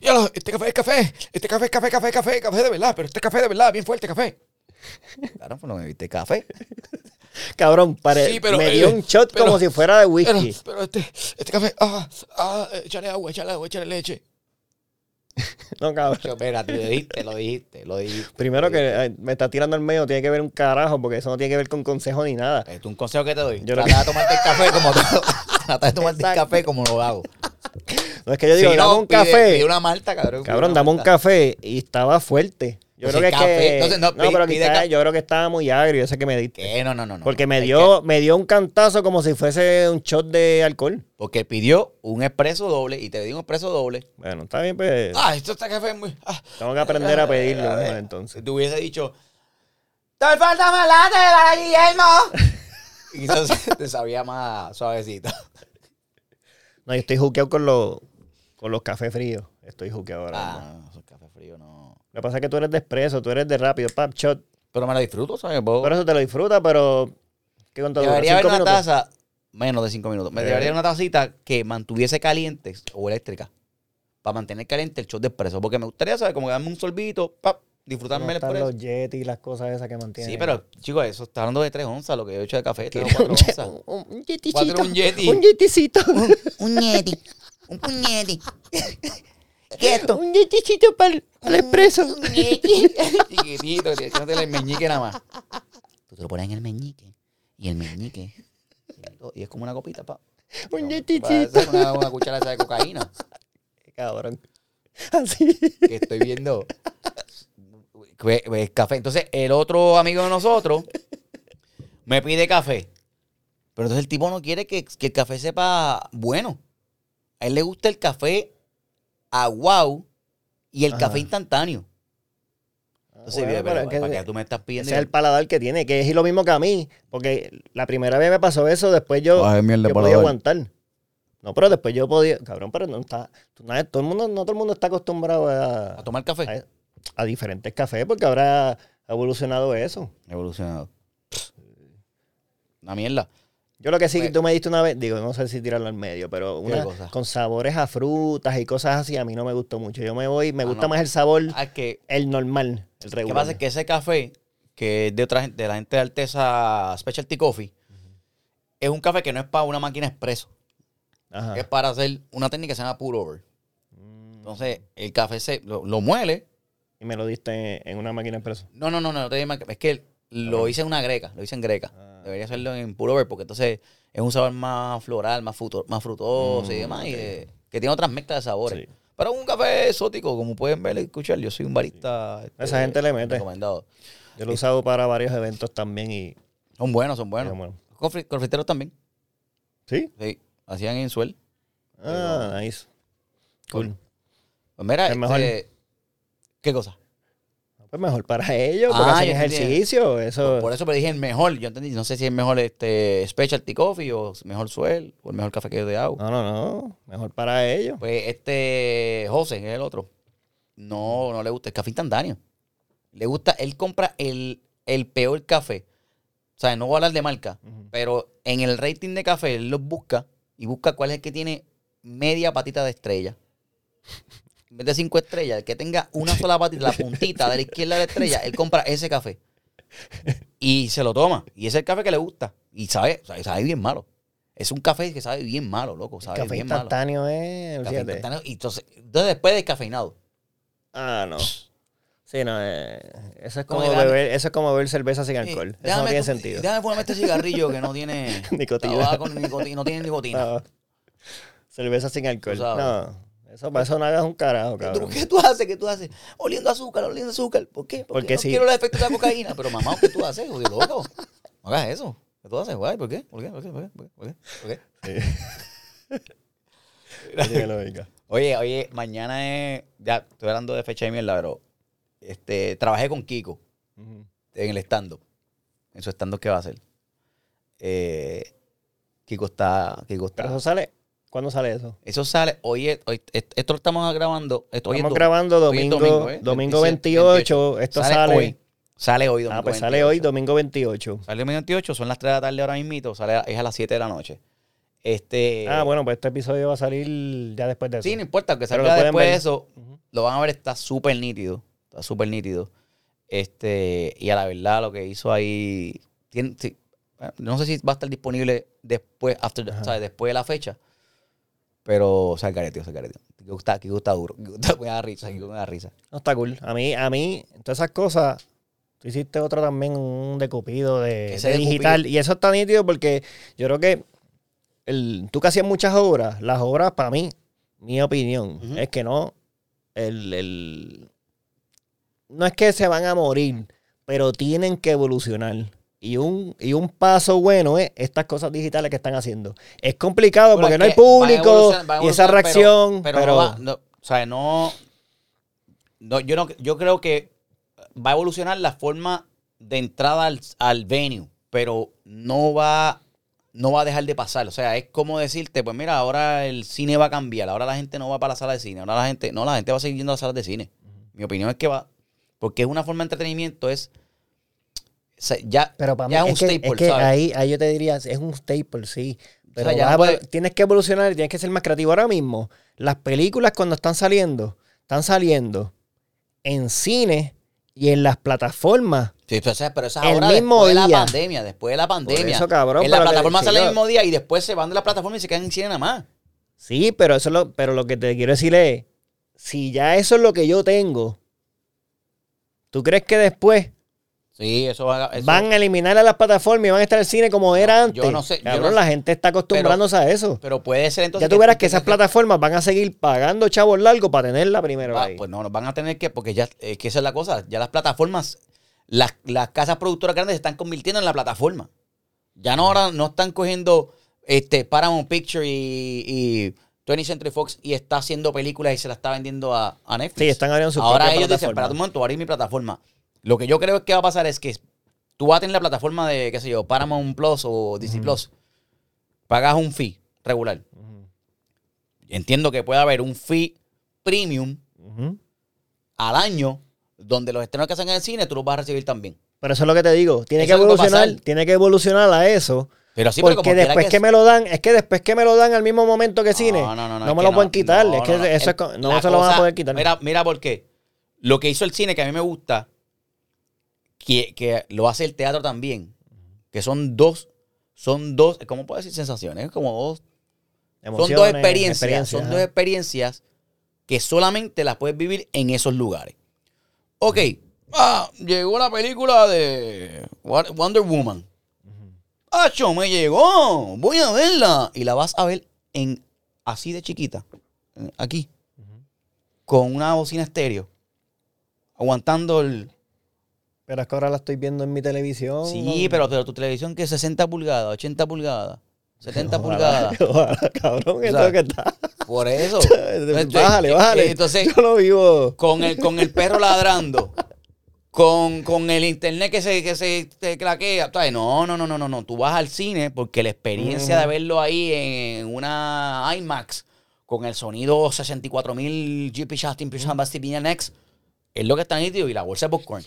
ya lo, este café es café, este café es café, café, café, café de verdad, pero este café de verdad, bien fuerte café. Claro, pues no me viste café. Cabrón, pare- Sí, pero, me eh, dio un shot pero- como si fuera de Pero, whisky. pero este, este café, ah, ah, échale agua, échale agua, échale leche. No, cabrón. Yo, espérate, lo dijiste, lo dijiste, lo dijiste. Primero que me está tirando al medio, tiene que ver un carajo, porque eso no tiene que ver con consejo ni nada. Es un consejo que te doy. Yo Trata creo de tomarte el café como Trata de tomarte el café como lo hago. No es que yo digo, Si dame un pide- café. pide una malta, cabrón. Cabrón, dame un café y estaba fuerte. Yo Pues creo que es café. que. Entonces, no, no, pero quizás yo creo que estaba muy agrio ese que me diste. ¿Qué? No, no, no. no. Porque me dio, me dio un cantazo como si fuese un shot de alcohol. que- porque pidió un expreso doble y te di un expreso doble. Bueno, está bien, pues. Ah, esto está café muy. ah. Tengo que aprender a pedirlo A ver, mejor, entonces. Si te hubiese dicho, ¡Te falta más latte para Guillermo! y entonces te sabía más suavecito. No, yo estoy juqueado con los, con los cafés fríos. Estoy juqueado ahora. Ah, no, esos café frío no. Lo que pasa es que tú eres de expreso, tú eres de rápido, pap shot. Pero me lo disfruto, ¿sabes? Puedo- Por eso te lo disfrutas, pero. ¿Qué cuánto dura? debería haber ¿Cinco una minutos? taza, menos de cinco minutos. Me Eh. debería haber una tacita que mantuviese caliente o eléctrica. Para mantener caliente el shot de expreso. Porque me gustaría, ¿sabes? Como que darme un sorbito, pap, ¿Cómo disfrutarme el están expreso. los Yeti y las cosas esas que mantienen. Sí, pero, chicos, eso está hablando de 3 onzas, lo que yo he hecho de café, 3 o Quiero 4 un, ye- onzas. un, un yeticito. Cuatro, un yeti. Un yeticito. Un yeti, un puñeti. Un yeticito para el, expreso. Un yeti. Chiquitito, que no te el meñique nada más. Tú te lo pones en el meñique. Y el meñique. Y es como una copita, pa. Un parece Una, una cuchara de cocaína. Cabrón. Así. Que estoy viendo. Que- que- café. Entonces, el otro amigo de nosotros me pide café. Pero entonces el tipo no quiere que, que el café sepa bueno. A él le gusta el café aguau y el Ajá. café instantáneo. Entonces, Bueno, pero, pero es que ¿para qué tú me estás pidiendo? Ese es el paladar que tiene, que es lo mismo que a mí. Porque la primera vez me pasó eso, después yo, Ay, mierda, yo podía paladar. aguantar. No, pero después yo podía. Cabrón, pero no está. no- todo el mundo, no todo el mundo está acostumbrado a, ¿A tomar café? a, a diferentes cafés, porque ahora ha evolucionado eso. Evolucionado. Una mierda. Yo lo que sí que Pues- tú me diste una vez, digo, no sé si tirarlo al medio, pero ¿Qué una cosa? con sabores a frutas y cosas así, a mí no me gustó mucho. Yo me voy, me Ah, gusta no. más el sabor, Ah, que el normal, el Lo que regular. pasa es que ese café, que es de otra gente, de la gente de Alteza Specialty Coffee, es un café que no es para una máquina expreso. Ajá. Es para hacer una técnica que se llama pour over. Mm, Entonces, el café se lo, lo muele. Y me lo diste en una máquina expreso. No, no, no, no, no te que- es que lo hice en una greca, lo hice en greca. Ah. Debería hacerlo en pour over porque entonces es un sabor más floral, más, fruto- más frutoso y Mm, demás, y, eh, que tiene otras mezclas de sabores. Sí. Pero un café exótico, como pueden ver y escuchar. Yo soy un barista. este, Esa gente le mete. Recomendado. Yo lo he usado para varios eventos también y... Son buenos, son buenos. bueno. Confiteros también. ¿Sí? Sí, hacían en suel. Ah, nice. Cool. Pues mira, Es mejor. este, ¿qué cosa? Pues mejor para ellos, porque Ah, hacen entendí. ejercicio, eso... Por eso me dije el mejor. Yo entendí, no sé si es mejor este specialty coffee o mejor suel o el mejor café que de agua. No, no, no. Mejor para ellos. Pues este José, que es el otro, no, no le gusta el café instantáneo. Le gusta, él compra el, el peor café. O sea, no voy a hablar de marca, pero en el rating de café él los busca y busca cuál es el que tiene media patita de estrella. En vez de cinco estrellas, el que tenga una sola patita, la puntita de la izquierda de la estrella, él compra ese café. Y se lo toma. Y ese es el café que le gusta. Y sabe, sabe, sabe bien malo. Es un café que sabe bien malo, loco. Sabe Café bien malo. instantáneo es... Café olvídate. instantáneo. Y entonces, entonces después descafeinado. Ah, no. Sí, no, eh, eso es como Como beber, eso es como beber cerveza sin alcohol. Eh, Eso no tiene sentido. Déjame ponerme este cigarrillo que no tiene Nicotina. tabaco ni nicotina, no tiene nicotina. No. Cerveza sin alcohol. No. Eso, para eso no hagas un carajo, ¿Tú- cabrón. ¿Qué tú haces? ¿Qué tú haces? Oliendo azúcar, oliendo azúcar. ¿Por qué? Porque, Porque no sí. quiero los efectos de la cocaína. Pero mamá, ¿qué tú haces? Oye, loco. No hagas eso. ¿Qué tú haces, güey? ¿Por qué? ¿Por qué? ¿Por qué? ¿Por qué? ¿Por qué? ¿Por qué? Sí. Oye, oye, mañana es. Ya, estoy hablando de fecha de mierda, pero. Este, trabajé con Kiko en el stand-up. En su stand-up que va a hacer. Eh, Kiko está. Kiko está. Pero eso sale. ¿Cuándo sale eso? Eso sale, hoy, es- hoy- est- esto lo estamos grabando. Esto, hoy es Estamos do- grabando domingo, domingo, ¿eh? domingo 27, 28. Esto sale. hoy. Sale hoy, domingo ah, pues sale hoy, 28. domingo 28. Sale domingo 28, son las 3 de la tarde ahora mismito, sale es a las 7 de la noche. Este, Ah, bueno, pues este episodio va a salir ya después de eso. Sí, no importa, que salga después de eso, lo van a ver, está súper nítido. Está súper nítido. Este, y a la verdad, lo que hizo ahí. tiene- sí, bueno, no sé si va a estar disponible después, after, después de la fecha. Pero, o sea, el careteo, o sea, el careteo. Kiko está, Kiko está duro. Da risa, Kiko me da risa. No está cool. A mí, a mí, todas esas cosas. Tú hiciste otro también, un de Cupido de, digital. Cupido. Y eso está nítido porque yo creo que el, tú que hacías muchas obras, las obras para mí, mi opinión, es que no. El, el- no es que se van a morir, pero tienen que evolucionar. Y un, y un paso bueno es estas cosas digitales que están haciendo. Es complicado porque es no hay público y esa pero- reacción. Pero, Pero, no va, no, o sea, no, no, yo no, yo creo que va a evolucionar la forma de entrada al, al venue, pero no va, no va a dejar de pasar. O sea, es como decirte, pues mira, ahora el cine va a cambiar, ahora la gente no va para la sala de cine, ahora la gente, no, la gente va a seguir yendo a las salas de cine. Mi opinión es que va, porque es una forma de entretenimiento, es, sea, ya, Pero para mí es, que, es que ¿sabes? ahí, ahí yo te diría, es un staple, sí. Pero sea, ya tienes que evolucionar y tienes que ser más creativo. Ahora mismo, las películas cuando están saliendo, están saliendo en cine y en las plataformas. Sí, pero, pero esa es El ahora mismo después de día. la pandemia, después de la pandemia. eso, cabrón, en la plataforma sale el mismo día y después se van de la plataforma y se quedan en cine nada más. Sí, pero eso es lo, pero lo que te quiero decir es, si ya eso es lo que yo tengo, ¿tú crees que después Sí, eso va eso- Van a eliminar a las plataformas y van a estar el cine como era No, antes. yo no sé, yo Cabrón, no la sé. gente está acostumbrándose a eso. Pero puede ser entonces. ya tú verás que esas plataformas van a seguir pagando chavos largos para tenerla primero Ah, ahí. pues no, nos van a tener que, porque ya, es que esa es la cosa, ya las plataformas, las, las casas productoras grandes se están convirtiendo en la plataforma. Ya no ahora no están cogiendo este Paramount Picture y, y 20th Century Fox y está haciendo películas y se la está vendiendo a, a Netflix. Sí, están abriendo su Ahora ellos dicen, espera un momento, voy a abrir mi plataforma. Lo que yo creo que va a pasar es que tú vas a tener la plataforma de, qué sé yo, Paramount Plus o Disney Plus. Pagas un fee regular. Entiendo que puede haber un fee premium al año donde los estrenos que hacen en el cine tú los vas a recibir también. Pero eso es lo que te digo. Tiene Eso que es evolucionar, tiene que evolucionar a eso. Pero sí, porque después que, me lo dan, es que después que me lo dan al mismo momento que cine, no, no, no, no, me es lo pueden quitar. no, es que eso es no se lo van a poder quitar. Mira, mira por qué. Lo que hizo el cine, que a mí me gusta, que, que lo hace el teatro también, que son dos, son dos, ¿cómo puedo decir sensaciones? Como dos, son dos experiencias, son ajá. dos experiencias que solamente las puedes vivir en esos lugares. Ok, ah, llegó la película de Wonder Woman. ¡Acho, me llegó! Voy a verla. Y la vas a ver en así de chiquita, aquí, con una bocina estéreo, aguantando el... Pero es que ahora la estoy viendo en mi televisión. Sí, pero, pero tu televisión que es 60 pulgadas, 80 pulgadas, 70 Ojalá, pulgadas. ojalá, cabrón, O sea, que está. Por eso. bájale, Eh, bájale. eh, Entonces, Yo lo vivo. con el, con el perro ladrando, con, con el internet que se, que se te claquea. No, no, no, no, no, no. Tú vas al cine porque la experiencia de verlo ahí en una IMAX con el sonido 64.000 GP Justin X es lo que está nítido y la bolsa de popcorn.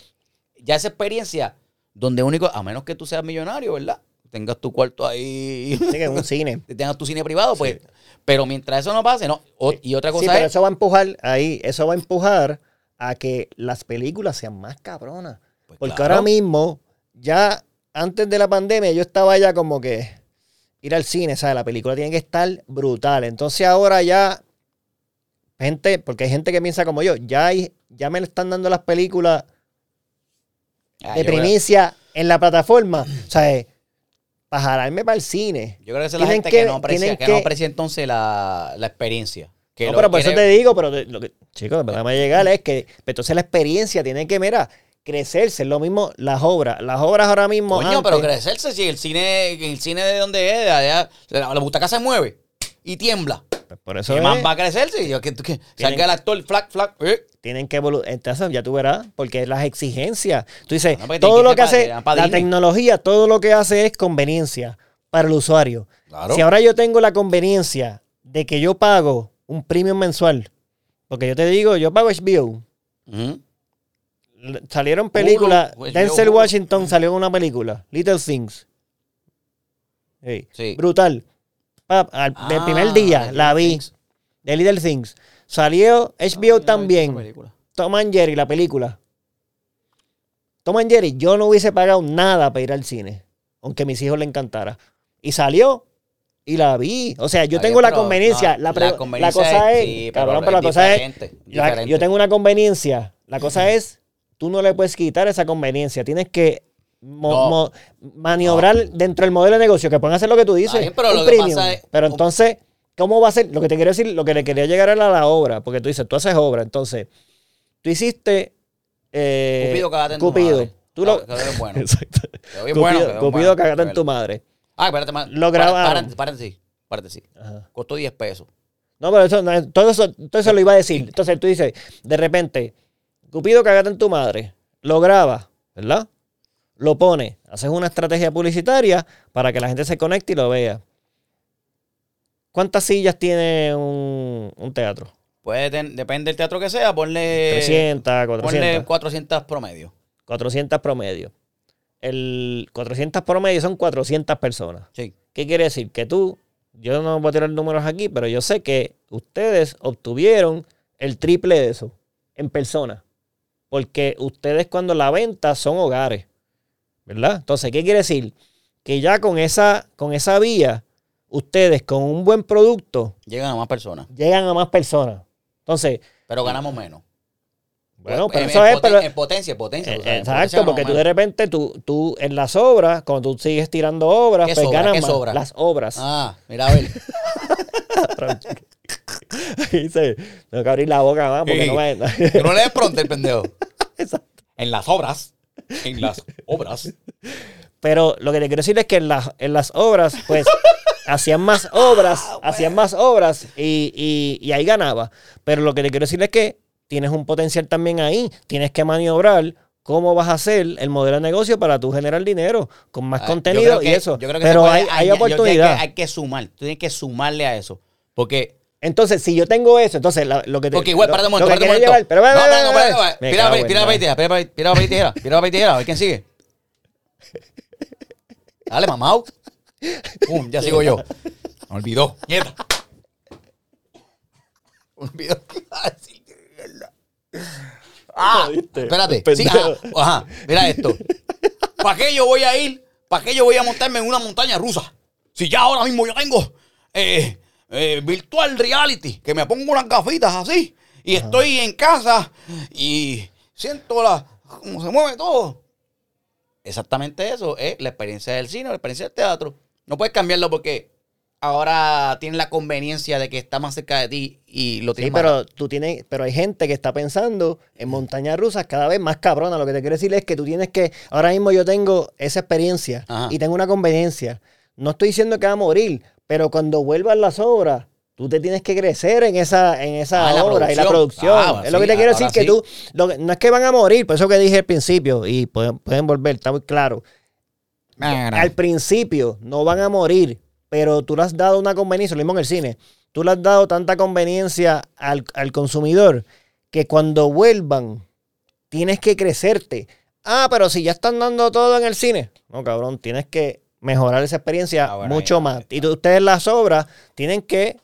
Ya esa experiencia donde único, a menos que tú seas millonario, ¿verdad? Tengas tu cuarto ahí, Sí, que un cine. tengas tu cine privado, pues. Pero mientras eso no pase, no. O- y otra cosa Sí, pero es. eso va a empujar ahí, eso va a empujar a que las películas sean más cabronas. Pues Porque claro. ahora mismo, ya antes de la pandemia, yo estaba ya como que ir al cine, ¿sabes? La película tiene que estar brutal. Entonces ahora ya, gente, porque hay gente que piensa como yo, ya, hay, ya me están dando las películas Ah, de creo- primicia en la plataforma. O sea, para jalarme para el cine. Yo creo que esa es la gente que- que, no aprecia, que, que- no aprecia entonces la, la experiencia. Que no, pero por eso te digo, pero de- lo que, chicos, déjame llegar es que pero entonces la experiencia tiene que, mira, crecerse. Es lo mismo las obras. Las obras ahora mismo. Coño, antes- pero crecerse si el cine, el cine de donde es, de allá, la, la butaca se mueve y tiembla. Pues por eso ¿Qué es, más va a crecerse? Yo, que, que salga el actor, flac, flac. eh. tienen que evolucionar. Entonces ya tú verás, porque las exigencias. Tú dices, pues, todo lo que hace, la tecnología, todo lo que hace es conveniencia para el usuario. Claro. Si ahora yo tengo la conveniencia de que yo pago un premium mensual, porque yo te digo, yo pago HBO. Salieron películas. Denzel. Washington salió una película, Little Things. Sí. Brutal. Pap, al- el Ah, primer día la vi. Things. De Little Things. Salió HBO no también. Tom and Jerry, la película. Tom and Jerry, yo no hubiese pagado nada para ir al cine. Aunque a mis hijos le encantara. Y salió. Y la vi. O sea, yo tengo la conveniencia. no, la, la cosa es- sí, pero cabrón, es pero la cosa es. la- yo tengo una conveniencia. La cosa es. Tú no le puedes quitar esa conveniencia. Tienes que mo- maniobrar dentro del modelo de negocio. Que puedan hacer lo que tú dices. bien, pero un lo que premium. pasa es- Pero entonces, ¿cómo va a ser? Lo que te quiero decir, lo que le quería llegar era la obra. Porque tú dices, tú haces obra. Entonces, tú hiciste. eh, Cupido, cagate en tu madre. Tú lo- Quedó bien bueno. Exacto. Cupido, bueno, Cupido, bueno, cagate en tu madre. Ah, espérate, más. Lo grabaron. Párate, párate, sí. Párate, sí. Ajá. Costó 10 pesos. No, pero eso, no, todo eso, todo eso lo iba a decir. Entonces tú dices, de repente, Cupido, cagate en tu madre. Lo graba, ¿verdad? Lo pone. Haces una estrategia publicitaria para que la gente se conecte y lo vea. ¿Cuántas sillas tiene un, un teatro? Puede ten- depende del teatro que sea, ponle. 300, Ponle 400. 400 promedio. 400 promedio. El 400 promedio son 400 personas. Sí. ¿Qué quiere decir? Que tú, yo no voy a tirar números aquí, pero yo sé que ustedes obtuvieron el triple de eso en persona. Porque ustedes cuando la venta son hogares. ¿Verdad? Entonces, ¿qué quiere decir? Que ya con esa, con esa vía, ustedes con un buen producto Llegan a más personas. llegan a más personas. Entonces, Pero ganamos menos. Bueno, pero en, eso en es, poten- pero- en potencia, en potencia. Eh, o sea, en potencia Exacto, porque tú de repente, tú, tú en las obras, cuando tú sigues tirando obras, ¿Qué pues ganas ¿Qué más. Las obras. Ah, mira a ver. Dice, tengo que abrir la boca más porque Sí. no me... Que no le des pronto el pendejo. Exacto. En las obras. En las obras. Pero lo que te quiero decir es que en las, en las obras, pues, hacían más obras, hacían más obras y, y, y ahí ganaba. Pero lo que te quiero decir es que tienes un potencial también ahí. Tienes que maniobrar cómo vas a hacer el modelo de negocio para tú generar dinero con más Ah, contenido y eso. yo creo que Pero hay, hay yo oportunidad. Hay que, hay que sumar. Tú tienes que sumarle a eso. Porque Entonces, si yo tengo eso, entonces la- lo que te. Porque igual, lo- espérate un lo momento, que espérate un momento. llevar- pero, no, no, cago papel, y tijera, tira papel- y tijera, tira papel y tijera. A ver quién sigue. Dale, mamau. Pum, ya sigo yo. Me olvidó. Nieta. Me olvidó. Ah, espérate. Sí, pendejo. ajá, ajá. Mira esto. ¿Para qué yo voy a ir? ¿Para qué yo voy a montarme en una montaña rusa? Si ya ahora mismo yo tengo eh, eh, virtual reality, que me pongo unas gafitas así y estoy en casa y siento la, cómo se mueve todo. Exactamente eso es la experiencia del cine, la experiencia del teatro. No puedes cambiarlo porque ahora tienes la conveniencia de que está más cerca de ti y lo tienes pero tú tienes, pero hay gente que está pensando en montañas rusas cada vez más cabrona. Lo que te quiero decir es que tú tienes que, ahora mismo yo tengo esa experiencia Ajá. y tengo una conveniencia. No estoy diciendo que va a morir, pero cuando vuelvan las obras, tú te tienes que crecer en esa, en esa Ah, la obra y la producción. Ah, es lo que te quiero decir, que tú, lo no es que van a morir, por eso que dije al principio, y pueden, pueden volver, está muy claro. Al principio no van a morir, pero tú le has dado una conveniencia, lo mismo en el cine, tú le has dado tanta conveniencia al, al consumidor que cuando vuelvan tienes que crecerte. Ah, pero si ya están dando todo en el cine. No, cabrón, tienes que mejorar esa experiencia mucho ahí- más. Y ustedes las obras tienen que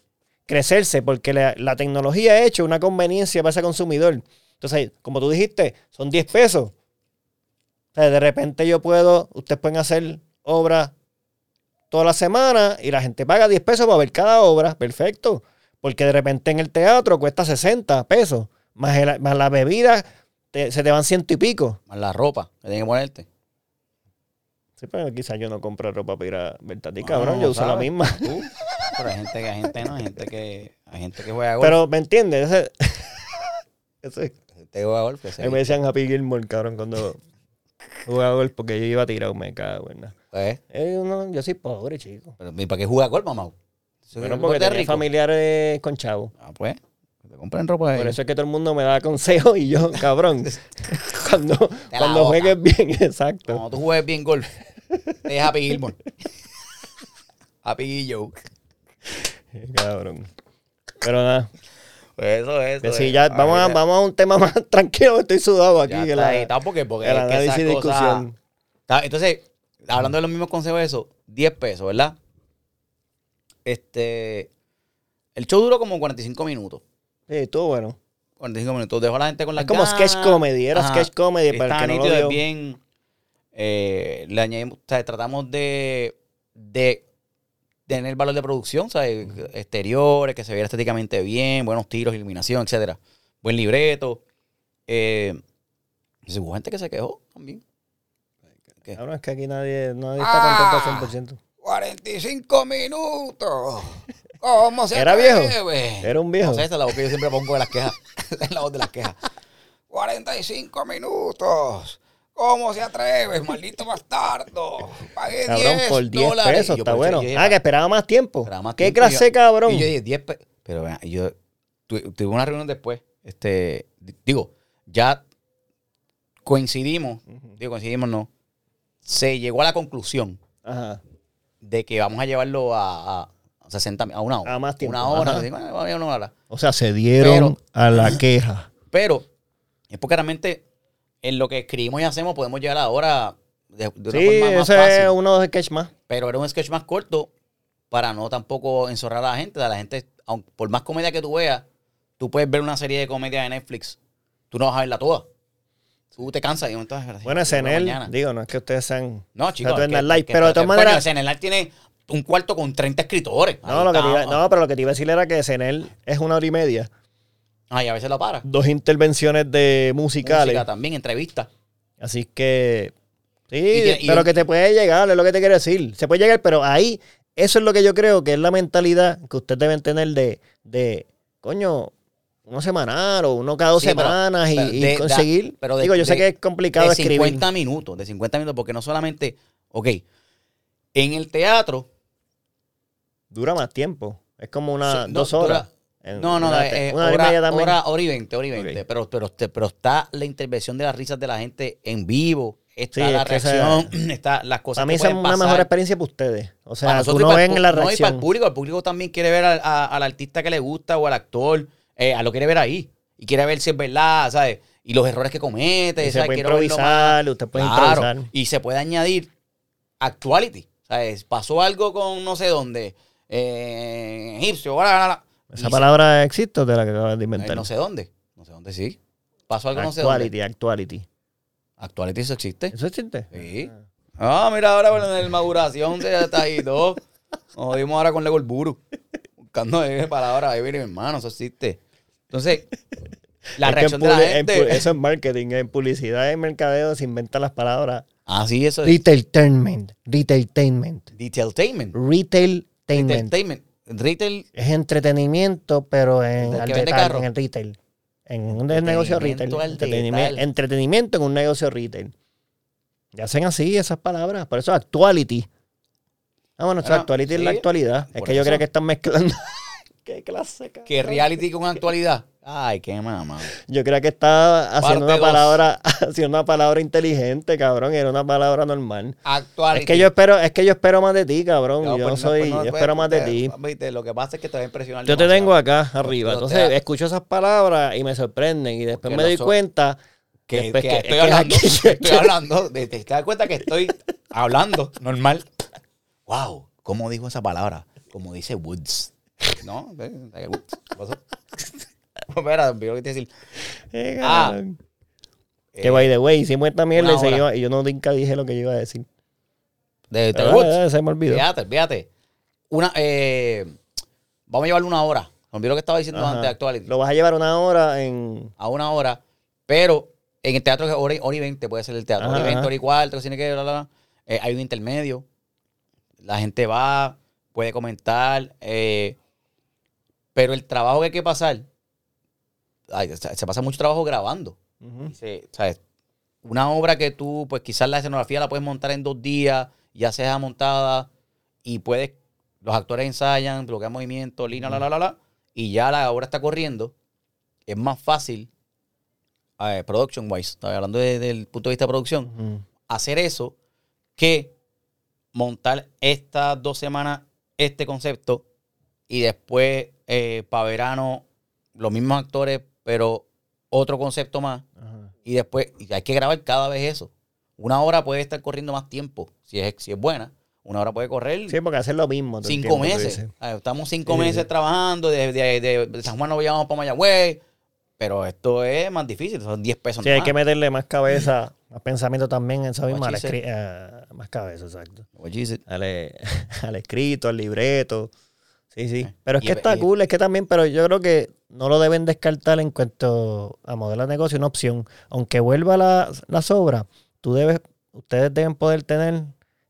crecerse porque la, la tecnología ha hecho una conveniencia para ese consumidor. Entonces, como tú dijiste, son 10 pesos. O sea, de repente yo puedo, ustedes pueden hacer obras toda la semana y la gente paga 10 pesos para ver cada obra, perfecto. Porque de repente en el teatro cuesta 60 pesos, más, el- más la bebida te- se te van ciento y pico. Más la ropa que tienes que ponerte. Sí, pero quizás yo no compro ropa para ir a verte a ti, cabrón, no yo uso la misma. Tú, pero hay gente que hay gente no, hay gente que hay gente que juega golf. Pero, ¿me entiendes? Ese- Ese- gente que juega golf. que se a mí me decían Happy Gilmore, cabrón, cuando jugaba golf porque yo iba a tirar, me cago en nada. Pues, Eh, no, yo soy pobre, chico. pero ¿y para qué juega golf, mamá? Bueno, un porque tenía rico. familiares con chavo. Ah, pues. Te compren ropa de Por eso es que todo el mundo me da consejos y yo, cabrón, cuando, cuando boca. juegues bien, exacto. Cuando tú juegues bien golf, es Happy Gilmore. Happy Joe. Cabrón. Pero nada, Pues eso es. sí, ya, vamos, a, vamos a un tema más tranquilo, estoy sudado aquí. ya que está la- porque, porque el es que discusión. Entonces, hablando de los mismos consejos, eso, 10 pesos, ¿verdad? Este. El show duró como 45 minutos. Sí, estuvo bueno. 45 minutos. Dejó a la gente con la Es como sketch comedy, era sketch comedy para el que no lo vio. bien. Eh, le añadimos, o sea, tratamos de, de tener valor de producción, ¿sabes? Exteriores, que se viera estéticamente bien, buenos tiros, iluminación, etcétera. Buen libreto. Eh, hubo gente que se quejó también. ¿Qué? Cabrón, es que aquí nadie, nadie está Ah. contento al 100%. 45 minutos. ¿Cómo se ¿Era viejo? Era un viejo. No sé, esa es la voz que yo siempre pongo de las quejas. Esa es la voz de las quejas. 45 minutos. ¿Cómo se atreve, maldito bastardo? Pagué Cabrón, 10 por 10 dólares. pesos, Yo, está pero bueno. yo dije, Ah, que esperaba más tiempo. esperaba más ¿Qué tiempo. clase, yo- cabrón? Y yo dije 10 pesos. Pero vean, yo tu- tuve una reunión después. Este, di- digo, ya coincidimos. Digo, coincidimos no. Se llegó a la conclusión Ajá. de que vamos a llevarlo a, a 60 mi- a una hora. A más tiempo, Una hora. así, bueno, una hora. O sea, se dieron Pero- a la queja. Pero es porque realmente en lo que escribimos y hacemos podemos llegar ahora de, de una Sí, forma más ese fácil. es uno de los sketches más. Pero era un sketch más corto para no tampoco enzorrar a la gente. A la gente, aun- por más comedia que tú veas, tú puedes ver una serie de comedia de Netflix. Tú no vas a verla toda. Tú te cansas y entonces... Bueno, SNL, digo, no es que ustedes sean... No, chicos. Es que- Live, que- pero de todas maneras- SNL tiene un cuarto con 30 escritores. No, lo que iba- no, pero lo que te iba a decir era que SNL es una hora y media. Ah, y a veces lo para. dos intervenciones de musicales. Música también, entrevistas. Así que. Sí, y pero que te puede llegar, es lo que te quiero decir. Se puede llegar, pero ahí, eso es lo que yo creo que es la mentalidad que ustedes deben tener de, de coño, uno semanal o uno cada dos Sí, semanas y, pero y de- de- conseguir. pero de- Digo, yo sé que es complicado de escribir. 50 minutos, de 50 minutos, porque no solamente, ok, en el teatro, Dura más tiempo. Es como una, no, dos horas. dura- no, no, una, eh, una hora hora, y 20, hora y 20, Ok. pero, pero, pero está la intervención de las risas de la gente en vivo, está Sí, la es reacción, está las cosas Para mí esa es una mejor experiencia para ustedes. O sea, tú no ven la no, y para reacción. el público, el público también quiere ver al, a- al artista que le gusta o al actor, eh, a lo quiere ver ahí. Y quiere ver si es verdad, ¿sabes? Y los errores que comete, Y se puede improvisar, usted puede Claro, improvisar. Y se puede añadir actuality. ¿Sabes? Pasó algo con no sé dónde. Eh, egipcio, bla, bla, bla. ¿Esa palabra existe o te la acabas de inventar? no sé dónde. No sé dónde sí. Pasó algo no sé dónde. actuality, actuality. Actuality eso existe. ¿Eso existe? Sí. Ah, mira ahora con el maduración de está ahí todo. Nos jodimos ahora con Lego el Buru. Buscando palabras ahí, mire, mi hermano, eso existe. Entonces, la Es que reacción en de la en gente. eso es marketing. En publicidad y mercadeo se inventan las palabras. Ah, sí, eso es. Retailtainment. Retailtainment. Detailtainment. Retailtainment. Retailtainment. Retail. Es entretenimiento, pero en, ¿Del al detalle, carro? en el retail. En un negocio retail. Entretenimiento en un negocio retail. Y hacen así esas palabras. Por eso actuality. Ah, bueno, actuality es la actualidad. Es que yo eso. creo que están mezclando. Qué clase, cabrón. Que reality con actualidad. Ay, qué mamá. Yo creo que está haciendo Parte una dos. palabra, haciendo una palabra inteligente, cabrón. Era una palabra normal. Actuality. Es que yo espero, es que yo espero más de ti, cabrón. No, yo pues no soy, pues no yo puedes, espero más de ti. viste, Lo que pasa es que te va a impresionar. Yo te tengo acá arriba. Entonces te- escucho esas palabras y me sorprenden. Y después Porque me doy so- cuenta que, después que que- estoy que hablando, aquí- que estoy hablando, de- te das cuenta que estoy hablando normal. Wow, ¿cómo dijo esa palabra? Como dice Woods. ¿No? ¿Qué pasó? Espera, vi lo que te iba decir. Eh, Ah. Eh, que by the way, hicimos esta mierda y, hora. seguimos- y yo no nunca dije lo que yo iba a decir. de, Woods. eh, se me olvidó. Fíjate, fíjate. Una, eh, vamos a llevarle una hora. Olvidé lo que estaba diciendo Ajá. antes de Actuality. Lo vas a llevar una hora en. A una hora. Pero en el teatro es hora, y- hora y veinte puede ser el teatro. hora y Ajá, veinte, ajá. hora y cuarto, tiene que bla, bla, bla. Eh, hay un intermedio. La gente va, puede comentar. eh, pero el trabajo que hay que pasar. ay, se, se pasa mucho trabajo grabando. Se- ¿sabes? Una obra que tú, pues quizás la escenografía la puedes montar en dos días, ya sea montada, y puedes, los actores ensayan, bloquean movimiento, línea, la, la, la, la, y ya la obra está corriendo. Es más fácil, eh, production wise, estoy hablando desde el punto de vista de producción, hacer eso que montar estas dos semanas este concepto y después para verano los mismos actores, pero otro concepto más. Ajá. Y después y hay que grabar cada vez eso. Una hora puede estar corriendo más tiempo, si es, si es buena. Una hora puede correr Sí, porque hacer lo mismo. cinco meses. Ah, Estamos cinco Sí, meses sí. trabajando, de, de- de- San Juan nos llevamos para Mayagüez, pero esto es más difícil, son 10 pesos Sí, hay que meterle más cabeza, más pensamiento también en al she escri- ah, más cabeza, exacto. Al, eh, al escrito, al libreto. Sí, sí. Eh, Pero es y- que está y- cool, es que también, pero yo creo que no lo deben descartar en cuanto a modelo de negocio, una opción. Aunque vuelva la, la sobra, tú debes, ustedes deben poder tener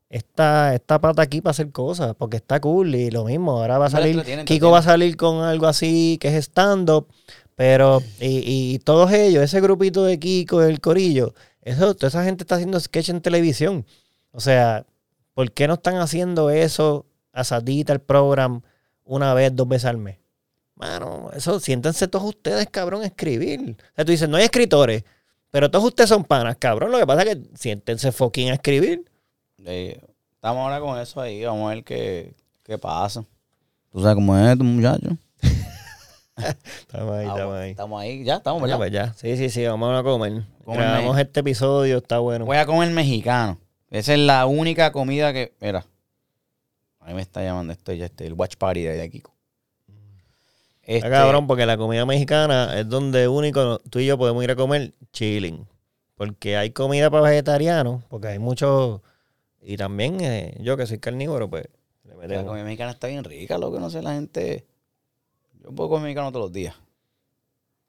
esta, esta pata aquí para hacer cosas, porque está cool y lo mismo. Ahora va a salir, Kiko va a salir con algo así que es stand-up, pero, y, y todos ellos, ese grupito de Kiko, el Corillo, eso, toda esa gente está haciendo sketch en televisión. O sea, ¿por qué no están haciendo eso asadita el programa una vez, dos veces al mes? Mano, eso, siéntense todos ustedes, cabrón, a escribir. O sea, tú dices, no hay escritores, pero todos ustedes son panas, cabrón. Lo que pasa es que siéntense fucking a escribir. Eh, estamos ahora con eso ahí, vamos a ver qué, qué pasa. Tú sabes cómo es tu muchacho. Estamos ahí, Ah, estamos ahí. Estamos ahí, ya estamos, ¿verdad? pues ya. Sí, sí, sí, vamos a comer. Grabamos este episodio, está bueno. Voy a comer mexicano. Esa es la única comida que. Mira. A mí me está llamando esto ya este, el watch party de, de Kiko. Está Este, cabrón, porque la comida mexicana es donde único tú y yo podemos ir a comer chilling. Porque hay comida para vegetarianos, porque hay muchos. Y también eh, yo que soy carnívoro, pues le La comida mexicana está bien rica, lo que no sé la gente. Yo puedo comer mexicano todos los días.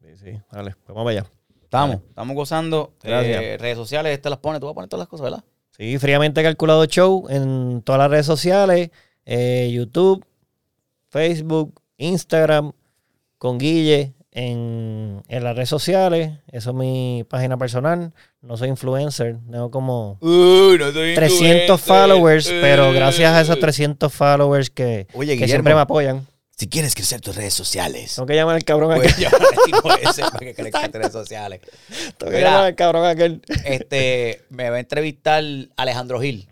Sí, sí. Dale, pues vamos allá. Estamos, estamos gozando. Gracias. Eh, redes sociales, este las pone, tú vas a poner todas las cosas, ¿verdad? Sí, fríamente calculado show en todas las redes sociales, eh, YouTube, Facebook, Instagram, con Guille en, en las redes sociales. Eso es mi página personal. No soy influencer, tengo como no soy 300 followers, pero gracias a esos 300 followers que, Oye, que Guillermo. siempre me apoyan. Si quieres crecer tus redes sociales, Tengo que llamar al cabrón aquel. puedes llamar al tipo ese para que crezca tus redes sociales. Tengo que Mira. llamar al cabrón aquel. Este, me va a entrevistar Alejandro Gil.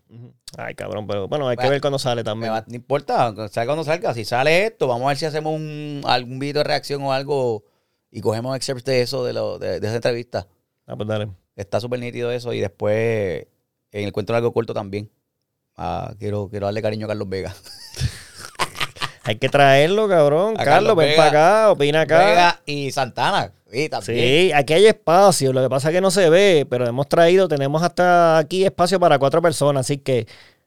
Ay, cabrón, pero bueno, hay que Bueno, ver cuando sale también. va- no importa, salga cuando salga. Si sale esto, vamos a ver si hacemos un, algún video de reacción o algo y cogemos excerpts de eso, de, lo, de, de esa entrevista. Ah, pues dale. Está súper nítido eso. Y después, en el cuento largo corto también. Ah, quiero, quiero darle cariño a Carlos Vega. Hay que traerlo, cabrón. Carlos, Carlos ven para acá, opina acá. Vega y Santana. Sí, también. Sí, aquí hay espacio. Lo que pasa es que no se ve, pero hemos traído, tenemos hasta aquí espacio para cuatro personas, así que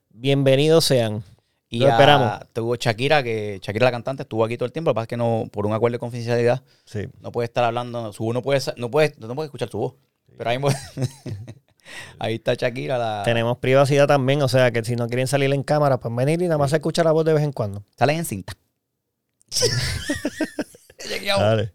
bienvenidos sean. Y Lo esperamos. tuvo Shakira, que Shakira la cantante estuvo aquí todo el tiempo. Lo que pasa es que no, por un acuerdo de confidencialidad, Sí. no puede estar hablando. Su voz no puede, no puede, no puede escuchar su voz. Pero ahí, ahí está Shakira. La, Tenemos privacidad también, o sea que si no quieren salir en cámara, pues venir y nada más se escucha la voz de vez en cuando. Salen en cinta. Dale.